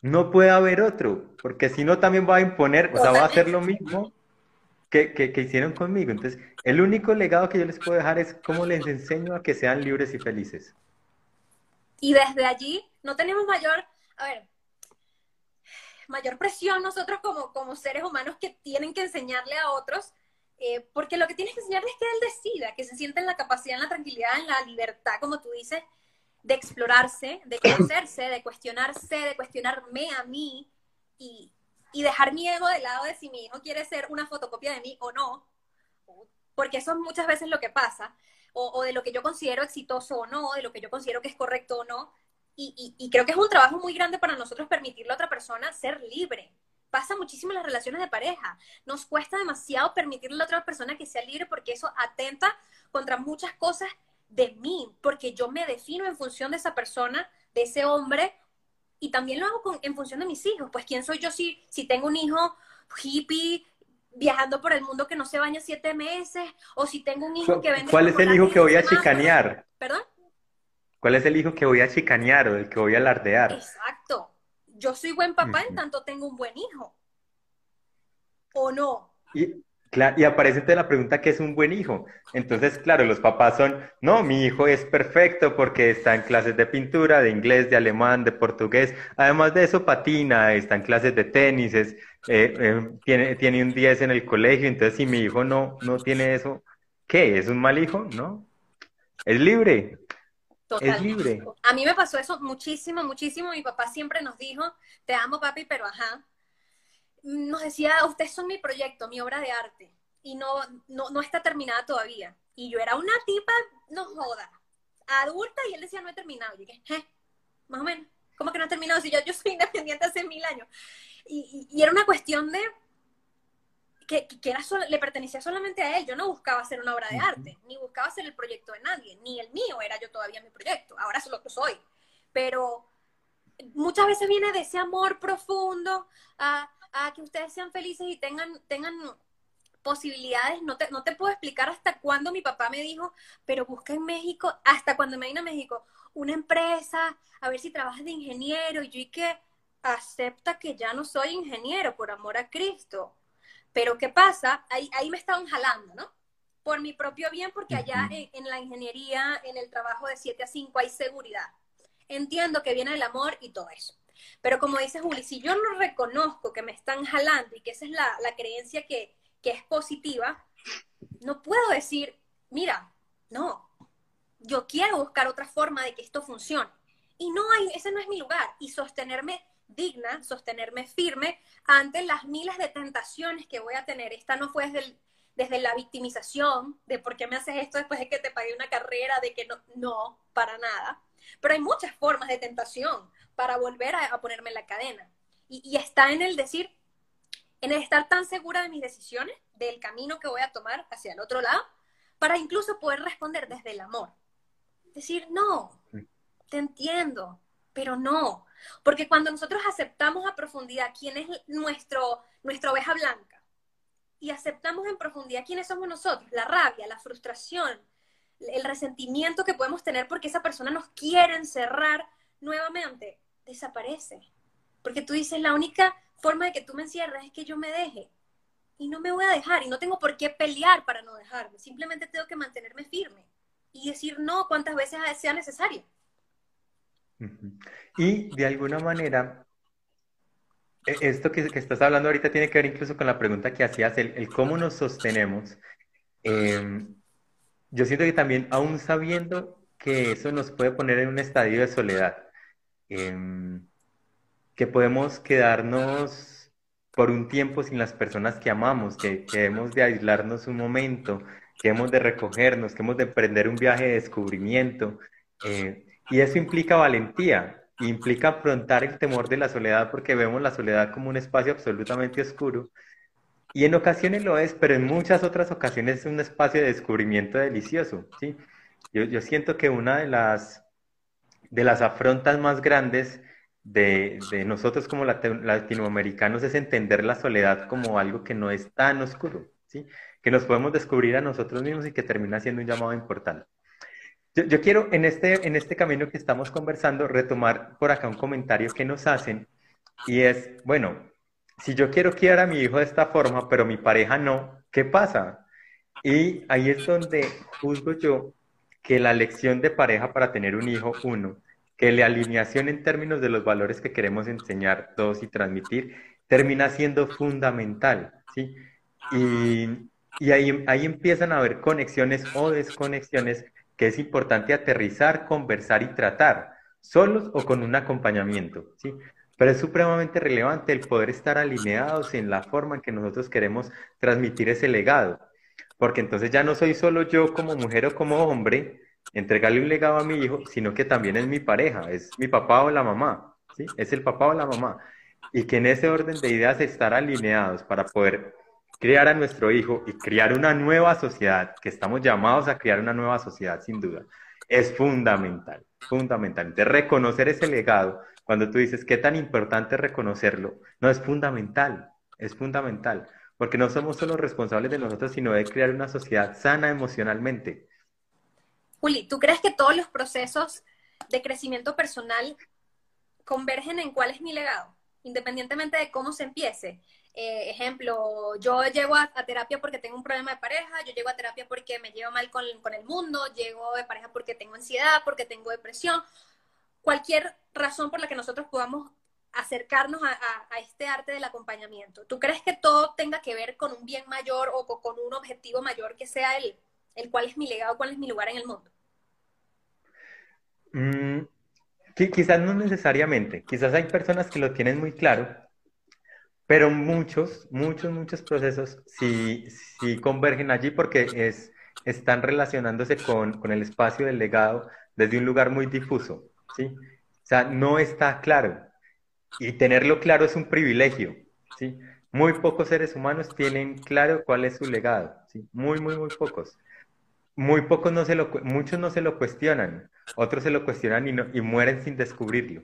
Speaker 2: No puede haber otro, porque si no también va a imponer, o sea, va a hacer lo mismo que, que, que hicieron conmigo. Entonces, el único legado que yo les puedo dejar es cómo les enseño a que sean libres y felices.
Speaker 1: Y desde allí no tenemos mayor, a ver, mayor presión nosotros como, como seres humanos que tienen que enseñarle a otros, eh, porque lo que tienes que enseñarles es que él decida, que se sienta en la capacidad, en la tranquilidad, en la libertad, como tú dices, de explorarse, de conocerse, de cuestionarse, de cuestionarme a mí y, y dejar mi ego de lado de si mi hijo quiere ser una fotocopia de mí o no, porque eso es muchas veces lo que pasa, o, de lo que yo considero exitoso o no, de lo que yo considero que es correcto o no, y, creo que es un trabajo muy grande para nosotros permitirle a otra persona ser libre. Pasa muchísimo en las relaciones de pareja. Nos cuesta demasiado permitirle a otra persona que sea libre porque eso atenta contra muchas cosas de mí, porque yo me defino en función de esa persona, de ese hombre, y también lo hago en función de mis hijos. Pues, ¿quién soy yo si, si tengo un hijo hippie viajando por el mundo que no se baña siete meses? O si tengo un hijo que vende...
Speaker 2: ¿Cuál es el hijo que voy a chicanear?
Speaker 1: ¿Perdón?
Speaker 2: ¿Cuál es el hijo que voy a chicanear o el que voy a alardear?
Speaker 1: Exacto. Yo soy buen papá en tanto tengo un buen hijo. ¿O no?
Speaker 2: Y, Claro, y aparece la pregunta ¿qué es un buen hijo? Entonces, claro, los papás son, no, mi hijo es perfecto porque está en clases de pintura, de inglés, de alemán, de portugués. Además de eso, patina, está en clases de tenis, eh, eh, tiene, tiene un 10 en el colegio. Entonces, si mi hijo no, no tiene eso, ¿qué? ¿Es un mal hijo? ¿No? Es libre. Es libre.
Speaker 1: A mí me pasó eso muchísimo, muchísimo. Mi papá siempre nos dijo, te amo papi, pero ajá, nos decía, ustedes son mi proyecto, mi obra de arte, y no, no, está terminada todavía. Y yo era una tipa, no joda, adulta, y él decía, no he terminado. Y dije, ¿eh? Más o menos. ¿Cómo que no he terminado? Si yo, yo soy independiente hace mil años. Y, era una cuestión de que, que era le pertenecía solamente a él. Yo no buscaba hacer una obra de arte, ni buscaba hacer el proyecto de nadie, ni el mío era yo todavía mi proyecto. Ahora solo lo soy. Pero muchas veces viene de ese amor profundo a a que ustedes sean felices y tengan, tengan posibilidades. No te, no te puedo explicar hasta cuándo mi papá me dijo, pero busca en México, hasta cuando me vine a México, una empresa, a ver si trabajas de ingeniero. Y yo y que acepta que ya no soy ingeniero, por amor a Cristo. Pero ¿qué pasa? Ahí, ahí me estaban jalando, ¿no? Por mi propio bien, porque allá en, en la ingeniería, en el trabajo de 7 a 5 hay seguridad. Entiendo que viene el amor y todo eso. Pero como dice Juli, si yo no reconozco que me están jalando y que esa es la, creencia que, es positiva, no puedo decir, mira, no, yo quiero buscar otra forma de que esto funcione. Y no hay, ese no es mi lugar. Y sostenerme digna, sostenerme firme ante las miles de tentaciones que voy a tener. Esta no fue desde, desde la victimización de por qué me haces esto después de que te pagué una carrera, de que no, no, para nada. Pero hay muchas formas de tentación para volver a, ponerme en la cadena. Y, está en el decir, en el estar tan segura de mis decisiones, del camino que voy a tomar hacia el otro lado, para incluso poder responder desde el amor. Decir, no, te entiendo, pero no. Porque cuando nosotros aceptamos a profundidad quién es nuestro, nuestra oveja blanca y aceptamos en profundidad quiénes somos nosotros, la rabia, la frustración, el resentimiento que podemos tener porque esa persona nos quiere encerrar nuevamente, desaparece. Porque tú dices, la única forma de que tú me encierres es que yo me deje. Y no me voy a dejar y no tengo por qué pelear para no dejarme. Simplemente tengo que mantenerme firme y decir no cuantas veces sea necesario.
Speaker 2: Y de alguna manera, e, esto que, estás hablando ahorita tiene que ver incluso con la pregunta que hacías, el, cómo nos sostenemos. Em, yo siento que también, aún sabiendo que eso nos puede poner en un estadio de soledad, em, que podemos quedarnos por un tiempo sin las personas que amamos, que, hemos de aislarnos un momento, que hemos de recogernos, que hemos de emprender un viaje de descubrimiento. Eh, y eso implica valentía, implica afrontar el temor de la soledad porque vemos la soledad como un espacio absolutamente oscuro. Y en ocasiones lo es, pero en muchas otras ocasiones es un espacio de descubrimiento delicioso, ¿sí? Yo siento que una de las, de las afrontas más grandes de, nosotros como latinoamericanos es entender la soledad como algo que no es tan oscuro, ¿sí? que nos podemos descubrir a nosotros mismos y que termina siendo un llamado importante. Yo, yo, quiero en este, en este camino que estamos conversando retomar por acá un comentario que nos hacen y es, bueno, si yo quiero criar a mi hijo de esta forma, pero mi pareja no, ¿qué pasa? Y ahí es donde juzgo yo que la elección de pareja para tener un hijo, uno, que la alineación en términos de los valores que queremos enseñar todos y transmitir, termina siendo fundamental, ¿sí? Y, y ahí, ahí empiezan a haber conexiones o desconexiones que es importante aterrizar, conversar y tratar, solos o con un acompañamiento, ¿sí? Pero es supremamente relevante el poder estar alineados en la forma en que nosotros queremos transmitir ese legado porque entonces ya no soy solo yo como mujer o como hombre, entregarle un legado a mi hijo, sino que también es mi pareja, es mi papá o la mamá, ¿sí? Es el papá o la mamá. Y que en ese orden de ideas estar alineados para poder criar a nuestro hijo y criar una nueva sociedad, que estamos llamados a criar una nueva sociedad sin duda, es fundamental, fundamental. De reconocer ese legado, cuando tú dices qué tan importante reconocerlo, no es fundamental, es fundamental porque no somos solo responsables de nosotros, sino de crear una sociedad sana emocionalmente.
Speaker 1: Juli, ¿tú crees que todos los procesos de crecimiento personal convergen en cuál es mi legado? Independientemente de cómo se empiece. Eh, ejemplo, yo llego a, terapia porque tengo un problema de pareja, yo llego a terapia porque me llevo mal con, con el mundo, llego de pareja porque tengo ansiedad, porque tengo depresión. Cualquier razón por la que nosotros podamos acercarnos a, este arte del acompañamiento. ¿Tú crees que todo tenga que ver con un bien mayor o con, un objetivo mayor que sea el, el cuál es mi legado, cuál es mi lugar en el mundo?
Speaker 2: Mm, quizás no necesariamente. Quizás hay personas que lo tienen muy claro, pero muchos, muchos, muchos procesos sí, sí convergen allí porque es, están relacionándose con, con el espacio del legado desde un lugar muy difuso, ¿sí? O sea, no está claro y tenerlo claro es un privilegio, ¿sí? Muy pocos seres humanos tienen claro cuál es su legado, ¿sí? Muy, muy, muy pocos. Muy pocos no se lo, muchos no se lo cuestionan, otros se lo cuestionan y, no, y mueren sin descubrirlo.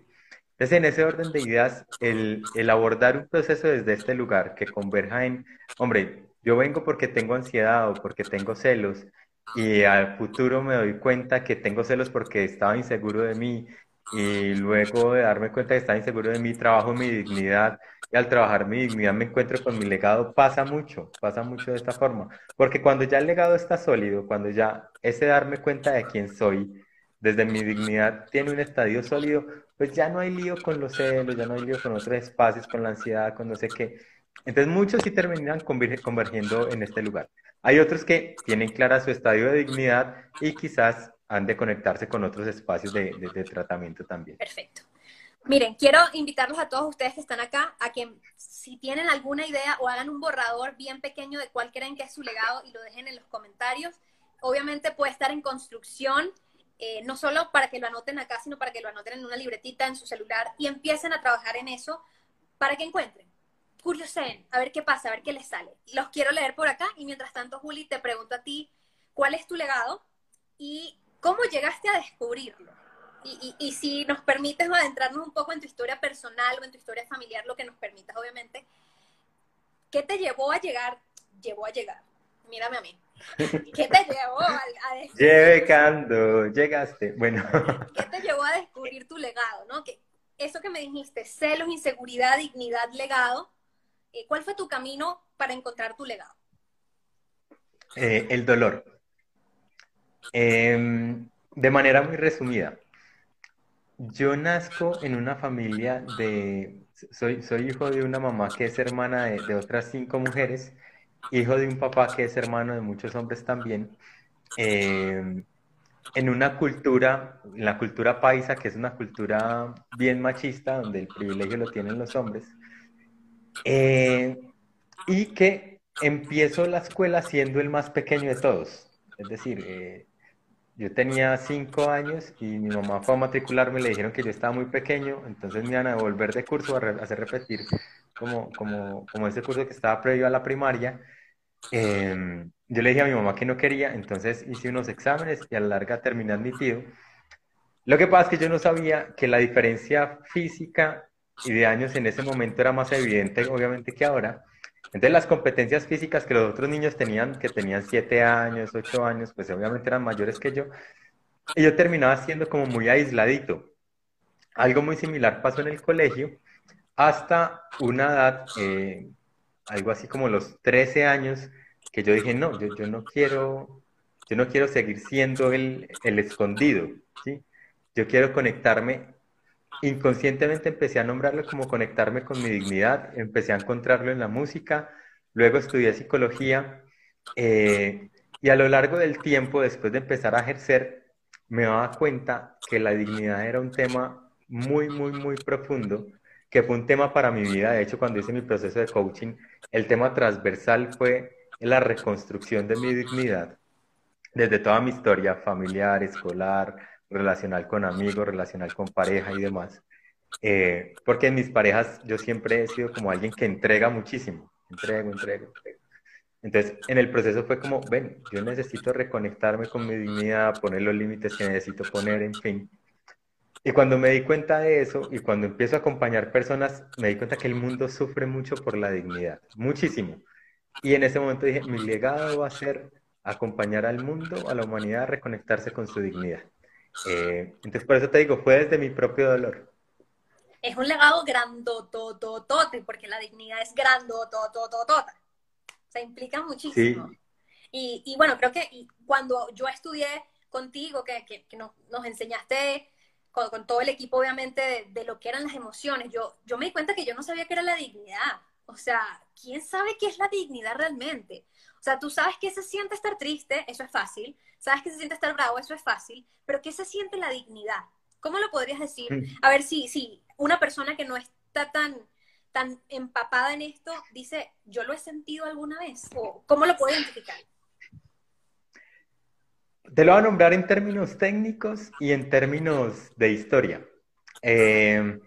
Speaker 2: Entonces, en ese orden de ideas, el, el abordar un proceso desde este lugar que converja en, hombre, yo vengo porque tengo ansiedad o porque tengo celos y al futuro me doy cuenta que tengo celos porque estaba inseguro de mí y luego de darme cuenta que estaba inseguro de mi trabajo, mi dignidad, y al trabajar mi dignidad me encuentro con mi legado, pasa mucho, pasa mucho de esta forma, porque cuando ya el legado está sólido, cuando ya ese darme cuenta de quién soy, desde mi dignidad tiene un estadio sólido, pues ya no hay lío con los celos, ya no hay lío con otros espacios, con la ansiedad, con no sé qué. Entonces muchos sí terminan convergiendo en este lugar. Hay otros que tienen clara su estadio de dignidad y quizás han de conectarse con otros espacios de, tratamiento también.
Speaker 1: Perfecto. Miren, quiero invitarlos a todos ustedes que están acá a que si tienen alguna idea o hagan un borrador bien pequeño de cuál creen que es su legado y lo dejen en los comentarios. Obviamente puede estar en construcción, eh, no solo para que lo anoten acá, sino para que lo anoten en una libretita, en su celular y empiecen a trabajar en eso para que encuentren. Curiosen, a ver qué pasa, a ver qué les sale. Los quiero leer por acá y mientras tanto, Juli, te pregunto a ti, ¿cuál es tu legado? Y ¿Cómo llegaste a descubrirlo? Y, si nos permites adentrarnos un poco en tu historia personal o en tu historia familiar, lo que nos permitas, obviamente, ¿qué te llevó a llegar? Llevó a llegar. Mírame a mí. ¿Qué te llevó a,
Speaker 2: descubrir? Llegando, llegaste. Bueno.
Speaker 1: ¿Qué te llevó a descubrir tu legado? ¿no? Que eso que me dijiste, celos, inseguridad, dignidad, legado. Eh, ¿Cuál fue tu camino para encontrar tu legado?
Speaker 2: Eh, el dolor. Em, de manera muy resumida, yo nazco en una familia de, soy, soy hijo de una mamá que es hermana de, otras cinco mujeres, hijo de un papá que es hermano de muchos hombres también, em, en una cultura, en la cultura paisa, que es una cultura bien machista, donde el privilegio lo tienen los hombres, eh, y que empiezo la escuela siendo el más pequeño de todos. Es decir, eh, yo tenía cinco años y mi mamá fue a matricularme, le dijeron que yo estaba muy pequeño, entonces me iban a volver de curso a, hacer repetir como, como, como ese curso que estaba previo a la primaria. Em, yo le dije a mi mamá que no quería, entonces hice unos exámenes y a la larga terminé admitido. Lo que pasa es que yo no sabía que la diferencia física y de años en ese momento era más evidente, obviamente, que ahora. Entonces las competencias físicas que los otros niños tenían, que tenían 7 años, 8 años, pues obviamente eran mayores que yo, y yo terminaba siendo como muy aisladito. Algo muy similar pasó en el colegio hasta una edad, eh, algo así como los 13 años, que yo dije, no, yo, yo no quiero, yo no quiero seguir siendo el, el escondido, ¿sí? Yo quiero conectarme inconscientemente empecé a nombrarlo como conectarme con mi dignidad, empecé a encontrarlo en la música, luego estudié psicología eh, y a lo largo del tiempo, después de empezar a ejercer, me daba cuenta que la dignidad era un tema muy, muy, muy profundo, que fue un tema para mi vida. De hecho, cuando hice mi proceso de coaching, el tema transversal fue la reconstrucción de mi dignidad desde toda mi historia familiar, escolar, relacional con amigos, relacional con pareja y demás. Eh, porque en mis parejas yo siempre he sido como alguien que entrega muchísimo, entrego, entrego, entrego. Entonces, en el proceso fue como, ven, yo necesito reconectarme con mi dignidad, poner los límites que necesito poner, en fin. Y cuando me di cuenta de eso y cuando empiezo a acompañar personas, me di cuenta que el mundo sufre mucho por la dignidad, muchísimo. Y en ese momento dije, mi legado va a ser acompañar al mundo, a la humanidad a reconectarse con su dignidad. Eh, entonces, por eso te digo, fue desde mi propio dolor.
Speaker 1: es un legado grandotototote, porque la dignidad es grandotototota. O sea, implica muchísimo. Y, y, bueno, creo que cuando yo estudié contigo, que, que, nos, nos, enseñaste con, con, todo el equipo, obviamente, de, de, lo que eran las emociones, yo, yo me di cuenta que yo no sabía qué era la dignidad. O sea, ¿quién sabe qué es la dignidad realmente? O sea, tú sabes qué se siente estar triste, eso es fácil. Sabes qué se siente estar bravo, eso es fácil. Pero ¿qué se siente la dignidad? ¿Cómo lo podrías decir? Mm. A ver si, si una persona que no está tan, tan empapada en esto dice, yo lo he sentido alguna vez. ¿O cómo lo puedo identificar?
Speaker 2: Te lo voy a nombrar en términos técnicos y en términos de historia. Eh,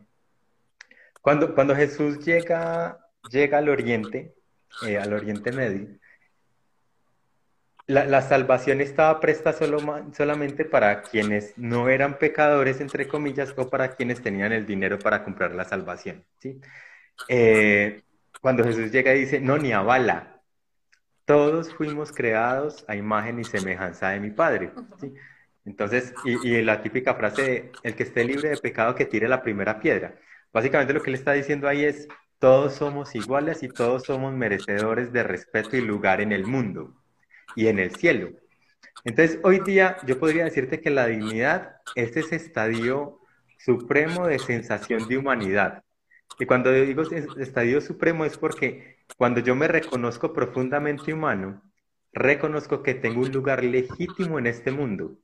Speaker 2: cuando, cuando Jesús llega, llega al Oriente, eh, al Oriente Medio, la, salvación estaba presta solo, solamente para quienes no eran pecadores, entre comillas, o para quienes tenían el dinero para comprar la salvación. ¿sí? Eh, cuando Jesús llega y dice, no, ni a bala, todos fuimos creados a imagen y semejanza de mi Padre. ¿sí? Entonces, y, y, la típica frase de, el que esté libre de pecado, que tire la primera piedra. Básicamente lo que él está diciendo ahí es, todos somos iguales y todos somos merecedores de respeto y lugar en el mundo y en el cielo. Entonces, hoy día yo podría decirte que la dignidad es ese estadio supremo de sensación de humanidad. Y cuando digo estadio supremo es porque cuando yo me reconozco profundamente humano, reconozco que tengo un lugar legítimo en este mundo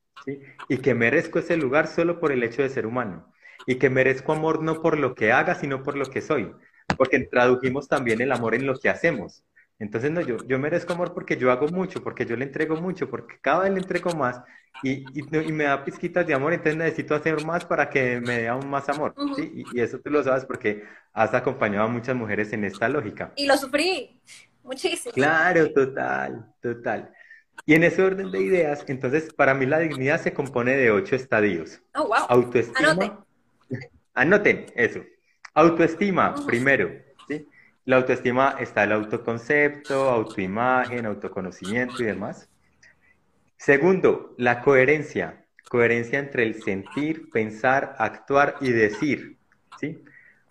Speaker 2: y que merezco ese lugar solo por el hecho de ser humano y que merezco amor no por lo que haga, sino por lo que soy, porque tradujimos también el amor en lo que hacemos. Entonces, no, yo, yo merezco amor porque yo hago mucho, porque yo le entrego mucho, porque cada vez le entrego más y, y, me da pizquitas de amor, entonces necesito hacer más para que me dé aún más amor. ¿sí? y, eso tú lo sabes porque has acompañado a muchas mujeres en esta lógica.
Speaker 1: Y lo sufrí muchísimo.
Speaker 2: Claro, total, total. Y en ese orden de ideas, entonces, para mí la dignidad se compone de ocho estadios.
Speaker 1: Oh, wow.
Speaker 2: Autoestima. Anoten. Anoten eso. Autoestima, primero. La autoestima está el autoconcepto, autoimagen, autoconocimiento y demás. Segundo, la coherencia. Coherencia entre el sentir, pensar, actuar y decir. ¿sí?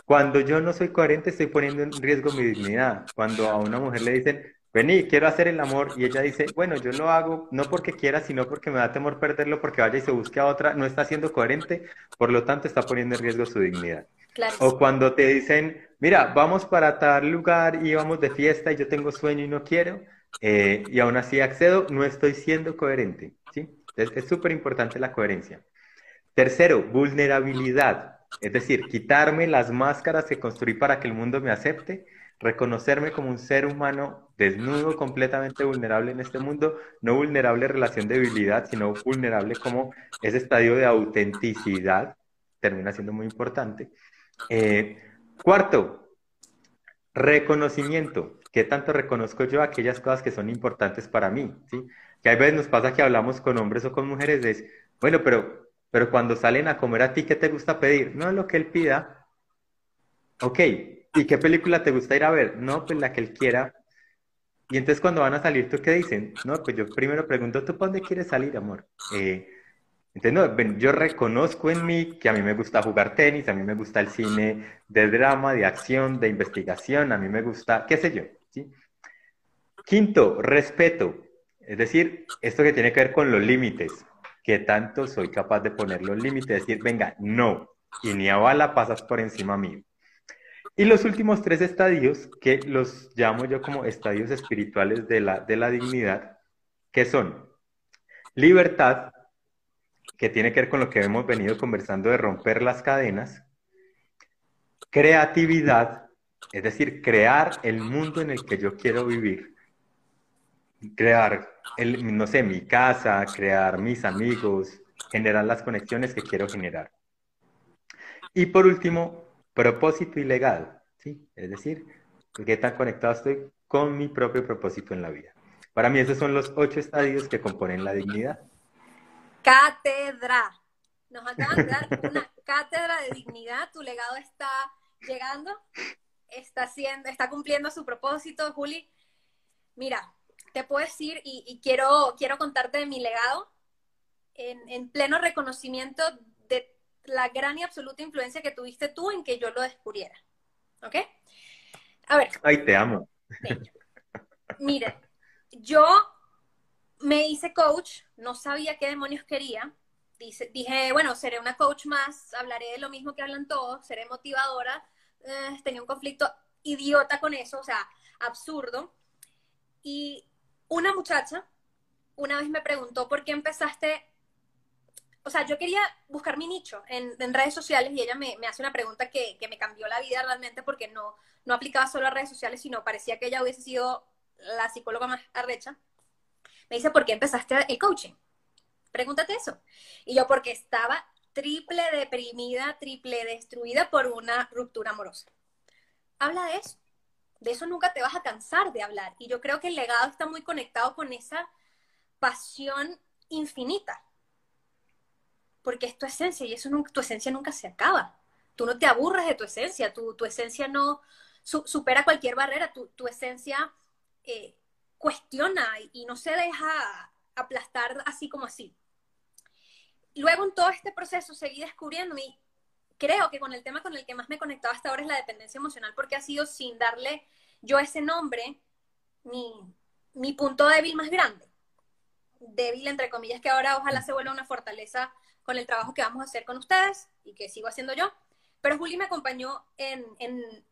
Speaker 2: Cuando yo no soy coherente, estoy poniendo en riesgo mi dignidad. Cuando a una mujer le dicen, vení, quiero hacer el amor, y ella dice, bueno, yo lo hago no porque quiera, sino porque me da temor perderlo, porque vaya y se busque a otra, no está siendo coherente, por lo tanto está poniendo en riesgo su dignidad. O cuando te dicen, mira, vamos para tal lugar y vamos de fiesta y yo tengo sueño y no quiero, eh, y aún así accedo, no estoy siendo coherente. ¿sí? Es súper importante la coherencia. Tercero, vulnerabilidad. Es decir, quitarme las máscaras que construí para que el mundo me acepte, reconocerme como un ser humano desnudo, completamente vulnerable en este mundo, no vulnerable relación de debilidad, sino vulnerable como ese estadio de autenticidad, termina siendo muy importante. Eh, cuarto, reconocimiento. ¿Qué tanto reconozco yo aquellas cosas que son importantes para mí? ¿sí? Que a veces nos pasa que hablamos con hombres o con mujeres de, bueno, pero, pero cuando salen a comer a ti, ¿qué te gusta pedir? No lo que él pida. Ok, ¿y qué película te gusta ir a ver? No, pues la que él quiera. Y entonces cuando van a salir, ¿tú qué dicen? No, pues yo primero pregunto, ¿tú para dónde quieres salir, amor? Eh, entonces, yo reconozco en mí que a mí me gusta jugar tenis, a mí me gusta el cine de drama, de acción, de investigación, a mí me gusta, qué sé yo. ¿sí? Quinto, respeto. Es decir, esto que tiene que ver con los límites. ¿Qué tanto soy capaz de poner los límites? Decir, venga, no, y ni a bala pasas por encima mío. Y los últimos tres estadios, que los llamo yo como estadios espirituales de la, de la dignidad, que son libertad, que tiene que ver con lo que hemos venido conversando de romper las cadenas, creatividad, es decir, crear el mundo en el que yo quiero vivir, crear, el, no sé, mi casa, crear mis amigos, generar las conexiones que quiero generar. Y por último, propósito y legado, ¿sí? Es decir, qué tan conectado estoy con mi propio propósito en la vida. Para mí esos son los ocho estadios que componen la dignidad
Speaker 1: cátedra. Nos acaban de dar una cátedra de dignidad. Tu legado está llegando, está haciendo, está cumpliendo su propósito, Juli. Mira, te puedo decir y, quiero, quiero contarte de mi legado en, pleno reconocimiento de la gran y absoluta influencia que tuviste tú en que yo lo descubriera. ¿Ok? A ver.
Speaker 2: Ay, te amo.
Speaker 1: Mire, yo me hice coach, no sabía qué demonios quería. dije, bueno, seré una coach más, hablaré de lo mismo que hablan todos, seré motivadora. Eh, tenía un conflicto idiota con eso, o sea, absurdo. Y una muchacha una vez me preguntó por qué empezaste, o sea, yo quería buscar mi nicho en, redes sociales y ella me, hace una pregunta que, me cambió la vida realmente porque no, no aplicaba solo a redes sociales, sino parecía que ella hubiese sido la psicóloga más arrecha. Me dice, ¿por qué empezaste el coaching? Pregúntate eso. Y yo, porque estaba triple deprimida, triple destruida por una ruptura amorosa. Habla de eso. De eso nunca te vas a cansar de hablar. Y yo creo que el legado está muy conectado con esa pasión infinita. Porque es tu esencia y eso tu esencia nunca se acaba. Tú no te aburres de tu esencia, tu, tu esencia no supera cualquier barrera, tu, tu esencia eh, cuestiona y no se deja aplastar así como así. Luego en todo este proceso seguí descubriendo y creo que con el tema con el que más me he hasta ahora es la dependencia emocional porque ha sido sin darle yo ese nombre mi, mi punto débil más grande débil, entre comillas, que ahora ojalá se vuelva una fortaleza con el trabajo que vamos a hacer con ustedes y que sigo haciendo yo. Pero Juli me acompañó en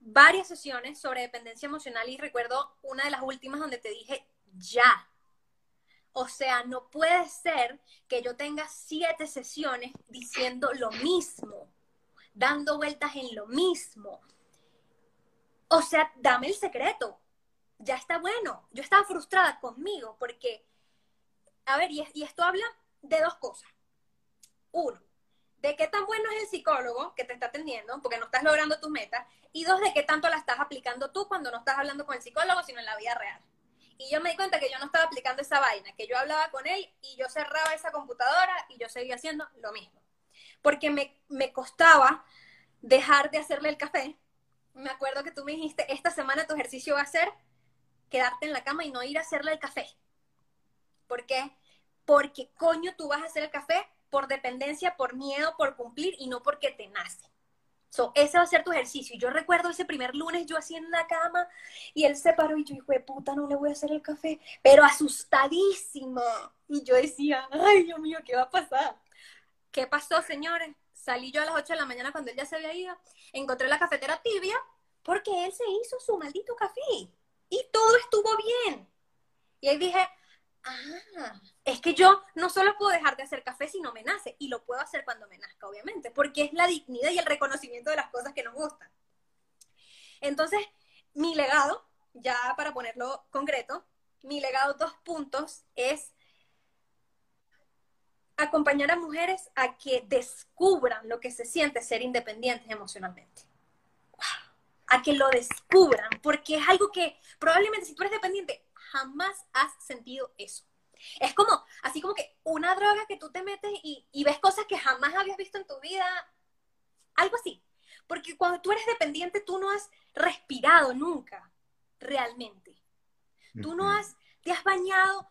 Speaker 1: varias sesiones sobre dependencia emocional y recuerdo una de las últimas donde te dije, ya. O sea, no puede ser que yo tenga siete sesiones diciendo lo mismo, dando vueltas en lo mismo. O sea, dame el secreto. Ya está bueno. Yo estaba frustrada conmigo porque a ver, y, esto habla de dos cosas. Uno, de qué tan bueno es el psicólogo que te está atendiendo, porque no estás logrando tus metas, y dos, de qué tanto la estás aplicando tú cuando no estás hablando con el psicólogo, sino en la vida real. Y yo me di cuenta que yo no estaba aplicando esa vaina, que yo hablaba con él y yo cerraba esa computadora y yo seguía haciendo lo mismo. Porque me, me costaba dejar de hacerle el café. Me acuerdo que tú me dijiste, esta semana tu ejercicio va a ser quedarte en la cama y no ir a hacerle el café. ¿Por qué? Porque coño tú vas a hacer el café por dependencia, por miedo, por cumplir y no porque te nace. So, ese va a ser tu ejercicio. Y yo recuerdo ese primer lunes yo así en la cama y él se paró y yo, hijo puta, no le voy a hacer el café, pero asustadísima. Y yo decía, ay, Dios mío, ¿qué va a pasar? ¿Qué pasó, señores? Salí yo a las 8 de la mañana cuando él ya se había ido, encontré la cafetera tibia porque él se hizo su maldito café y todo estuvo bien. Y ahí dije, es que yo no solo puedo dejar de hacer café si no me nace, y lo puedo hacer cuando me nazca, obviamente, porque es la dignidad y el reconocimiento de las cosas que nos gustan. Entonces, mi legado, ya para ponerlo concreto, mi legado dos puntos es acompañar a mujeres a que descubran lo que se siente ser independientes emocionalmente. A que lo descubran, porque es algo que probablemente si tú eres dependiente, jamás has sentido eso. Es como, así como que una droga que tú te metes y, ves cosas que jamás habías visto en tu vida, algo así. Porque cuando tú eres dependiente, tú no has respirado nunca, realmente. Tú no has, te has bañado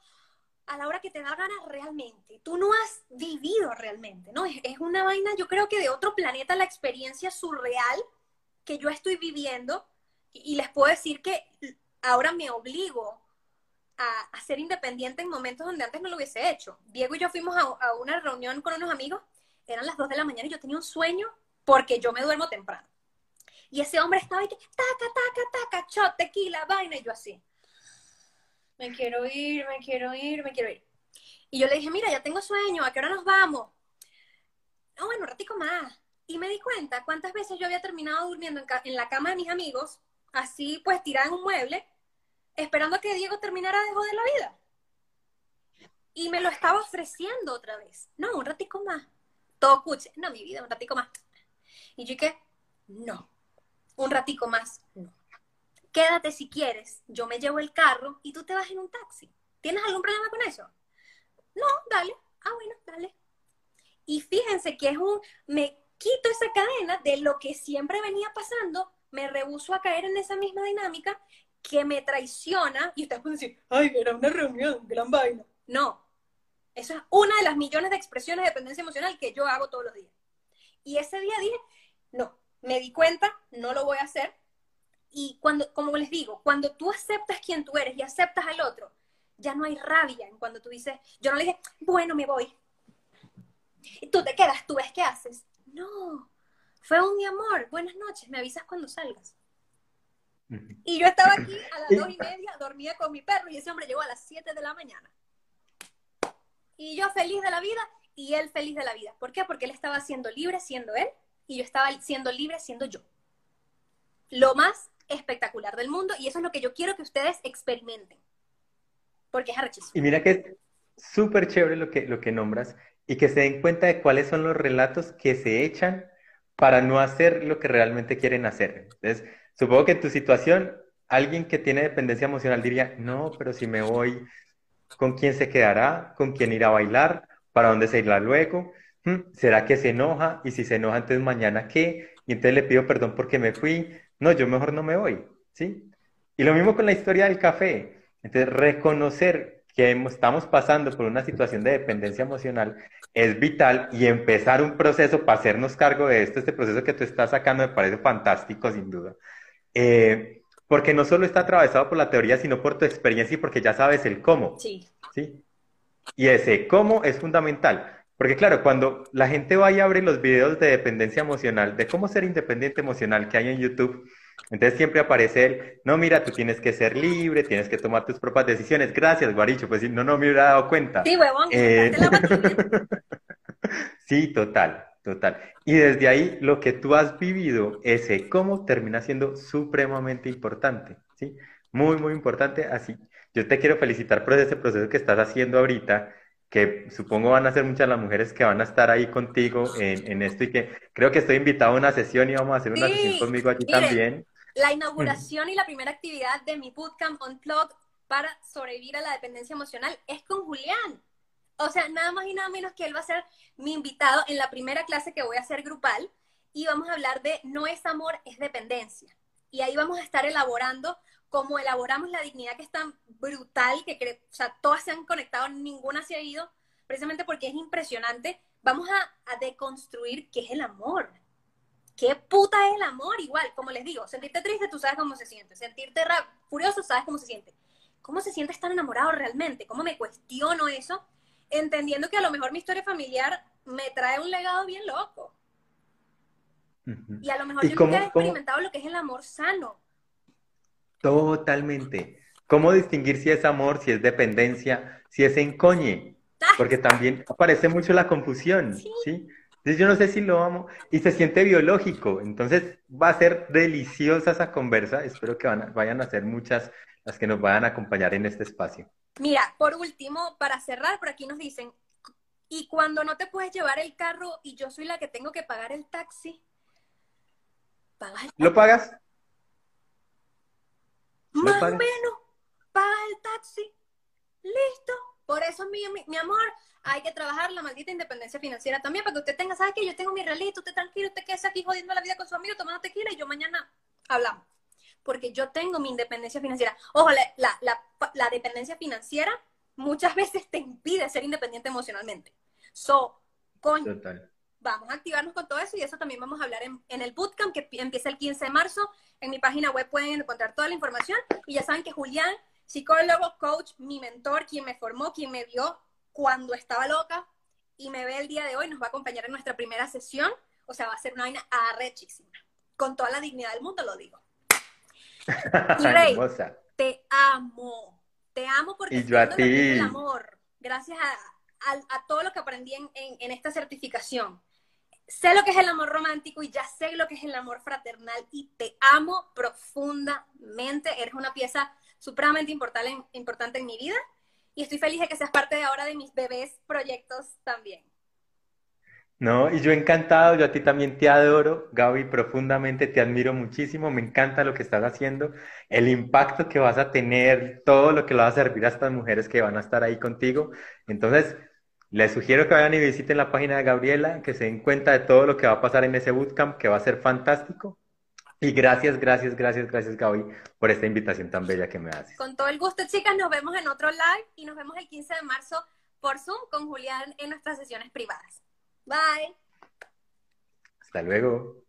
Speaker 1: a la hora que te da ganas realmente. Tú no has vivido realmente, ¿no? Es, una vaina, yo creo que de otro planeta, la experiencia surreal que yo estoy viviendo. y les puedo decir que ahora me obligo a, ser independiente en momentos donde antes no lo hubiese hecho. Diego y yo fuimos a, una reunión con unos amigos, eran las 2 de la mañana y yo tenía un sueño porque yo me duermo temprano. Y ese hombre estaba ahí, taca, taca, taca, shot, tequila, vaina, y yo así. Me quiero ir, me quiero ir, me quiero ir. Y yo le dije, mira, ya tengo sueño, ¿a qué hora nos vamos? No, bueno, un ratico más. Y me di cuenta cuántas veces yo había terminado durmiendo en, en la cama de mis amigos, así pues tirada en un mueble, esperando a que Diego terminara de joder la vida. Y me lo estaba ofreciendo otra vez. No, un ratico más. Todo cuche. No, mi vida, un ratico más. Y yo dije, no, un ratico más, no. Quédate si quieres, yo me llevo el carro y tú te vas en un taxi. ¿Tienes algún problema con eso? No, dale. Ah, bueno, dale. Y fíjense que es un, me quito esa cadena de lo que siempre venía pasando, me rehuso a caer en esa misma dinámica que me traiciona y ustedes pueden decir, ay, era una reunión, gran vaina. No, eso es una de las millones de expresiones de dependencia emocional que yo hago todos los días. Y ese día dije, no, me di cuenta, no lo voy a hacer. Y cuando, como les digo, cuando tú aceptas quién tú eres y aceptas al otro, ya no hay rabia en cuando tú dices, yo no le dije, bueno, me voy. Y tú te quedas, tú ves qué haces. No, fue un mi amor, buenas noches, me avisas cuando salgas. Y yo estaba aquí a las dos y media, dormía con mi perro y ese hombre llegó a las siete de la mañana. Y yo feliz de la vida y él feliz de la vida. ¿Por qué? Porque él estaba siendo libre siendo él y yo estaba siendo libre siendo yo. Lo más espectacular del mundo y eso es lo que yo quiero que ustedes experimenten. Porque es arrechísimo.
Speaker 2: Y mira que es súper chévere lo que, lo que nombras y que se den cuenta de cuáles son los relatos que se echan para no hacer lo que realmente quieren hacer. Entonces, supongo que en tu situación, alguien que tiene dependencia emocional diría, no, pero si me voy, ¿con quién se quedará? ¿Con quién irá a bailar? ¿Para dónde se irá luego? ¿Mm? ¿Será que se enoja? Y si se enoja, entonces mañana qué? Y entonces le pido perdón porque me fui. No, yo mejor no me voy, ¿sí? Y lo mismo con la historia del café. Entonces, reconocer que estamos pasando por una situación de dependencia emocional es vital y empezar un proceso para hacernos cargo de esto, este proceso que tú estás sacando me parece fantástico, sin duda. Eh, porque no solo está atravesado por la teoría, sino por tu experiencia y porque ya sabes el cómo.
Speaker 1: Sí.
Speaker 2: ¿sí? Y ese cómo es fundamental. Porque claro, cuando la gente va y abre los videos de dependencia emocional, de cómo ser independiente emocional que hay en YouTube, entonces siempre aparece el, no, mira, tú tienes que ser libre, tienes que tomar tus propias decisiones. Gracias, Guaricho, pues no, no me hubiera dado cuenta.
Speaker 1: Sí, huevón. Eh...
Speaker 2: sí, total, total. Y desde ahí lo que tú has vivido, ese cómo termina siendo supremamente importante, ¿sí? Muy, muy importante. Así, yo te quiero felicitar por ese proceso que estás haciendo ahorita que supongo van a ser muchas las mujeres que van a estar ahí contigo en, en esto y que creo que estoy invitado a una sesión y vamos a hacer una sesión conmigo allí también.
Speaker 1: La inauguración y la primera actividad de mi bootcamp Unplugged para sobrevivir a la dependencia emocional es con Julián. O sea, nada más y nada menos que él va a ser mi invitado en la primera clase que voy a hacer grupal y vamos a hablar de no es amor, es dependencia. Y ahí vamos a estar elaborando cómo elaboramos la dignidad que es tan brutal, que o sea, todas se han conectado, ninguna se ha ido, precisamente porque es impresionante. Vamos a, a deconstruir qué es el amor. ¿Qué puta es el amor? Igual, como les digo, sentirte triste, tú sabes cómo se siente. Sentirte furioso, sabes cómo se siente. ¿Cómo se siente estar enamorado realmente? ¿Cómo me cuestiono eso? Entendiendo que a lo mejor mi historia familiar me trae un legado bien loco. Y a lo mejor yo nunca he experimentado lo que es el amor sano.
Speaker 2: Totalmente. ¿Cómo distinguir si es amor, si es dependencia, si es encoñe? Porque también aparece mucho la confusión, ¿sí? Entonces yo no sé si lo amo y se siente biológico, entonces va a ser deliciosa esa conversa, espero que vayan a ser muchas las que nos vayan a acompañar en este espacio.
Speaker 1: Mira, por último, para cerrar, por aquí nos dicen, y cuando no te puedes llevar el carro y yo soy la que tengo que pagar el taxi,
Speaker 2: ¿pagas el taxi? ¿Lo pagas?
Speaker 1: Más o menos, paga el taxi, listo. Por eso, mi, mi, amor, hay que trabajar la maldita independencia financiera también, para que usted tenga, ¿sabe qué? Yo tengo mi realito, usted tranquilo, usted quede aquí jodiendo la vida con su amigo, tomando tequila y yo mañana hablamos. Porque yo tengo mi independencia financiera. Ojo, la, la, la, dependencia financiera muchas veces te impide ser independiente emocionalmente. So, coño, Total vamos a activarnos con todo eso y eso también vamos a hablar en, el bootcamp que empieza el 15 de marzo. En mi página web pueden encontrar toda la información y ya saben que Julián, psicólogo, coach, mi mentor, quien me formó, quien me vio cuando estaba loca y me ve el día de hoy, nos va a acompañar en nuestra primera sesión. O sea, va a ser una vaina arrechísima. Con toda la dignidad del mundo lo digo. Rey, te amo. Te amo porque
Speaker 2: y yo a ti.
Speaker 1: el amor. Gracias a, a, todo lo que aprendí en, en esta certificación sé lo que es el amor romántico y ya sé lo que es el amor fraternal y te amo profundamente. Eres una pieza supremamente importante en, mi vida y estoy feliz de que seas parte de ahora de mis bebés proyectos también.
Speaker 2: No, y yo encantado, yo a ti también te adoro, Gaby, profundamente te admiro muchísimo, me encanta lo que estás haciendo, el impacto que vas a tener, todo lo que le va a servir a estas mujeres que van a estar ahí contigo. Entonces, les sugiero que vayan y visiten la página de Gabriela, que se den cuenta de todo lo que va a pasar en ese bootcamp, que va a ser fantástico. Y gracias, gracias, gracias, gracias, Gaby, por esta invitación tan bella que me haces.
Speaker 1: Con todo el gusto, chicas, nos vemos en otro live y nos vemos el 15 de marzo por Zoom con Julián en nuestras sesiones privadas. Bye.
Speaker 2: Hasta luego.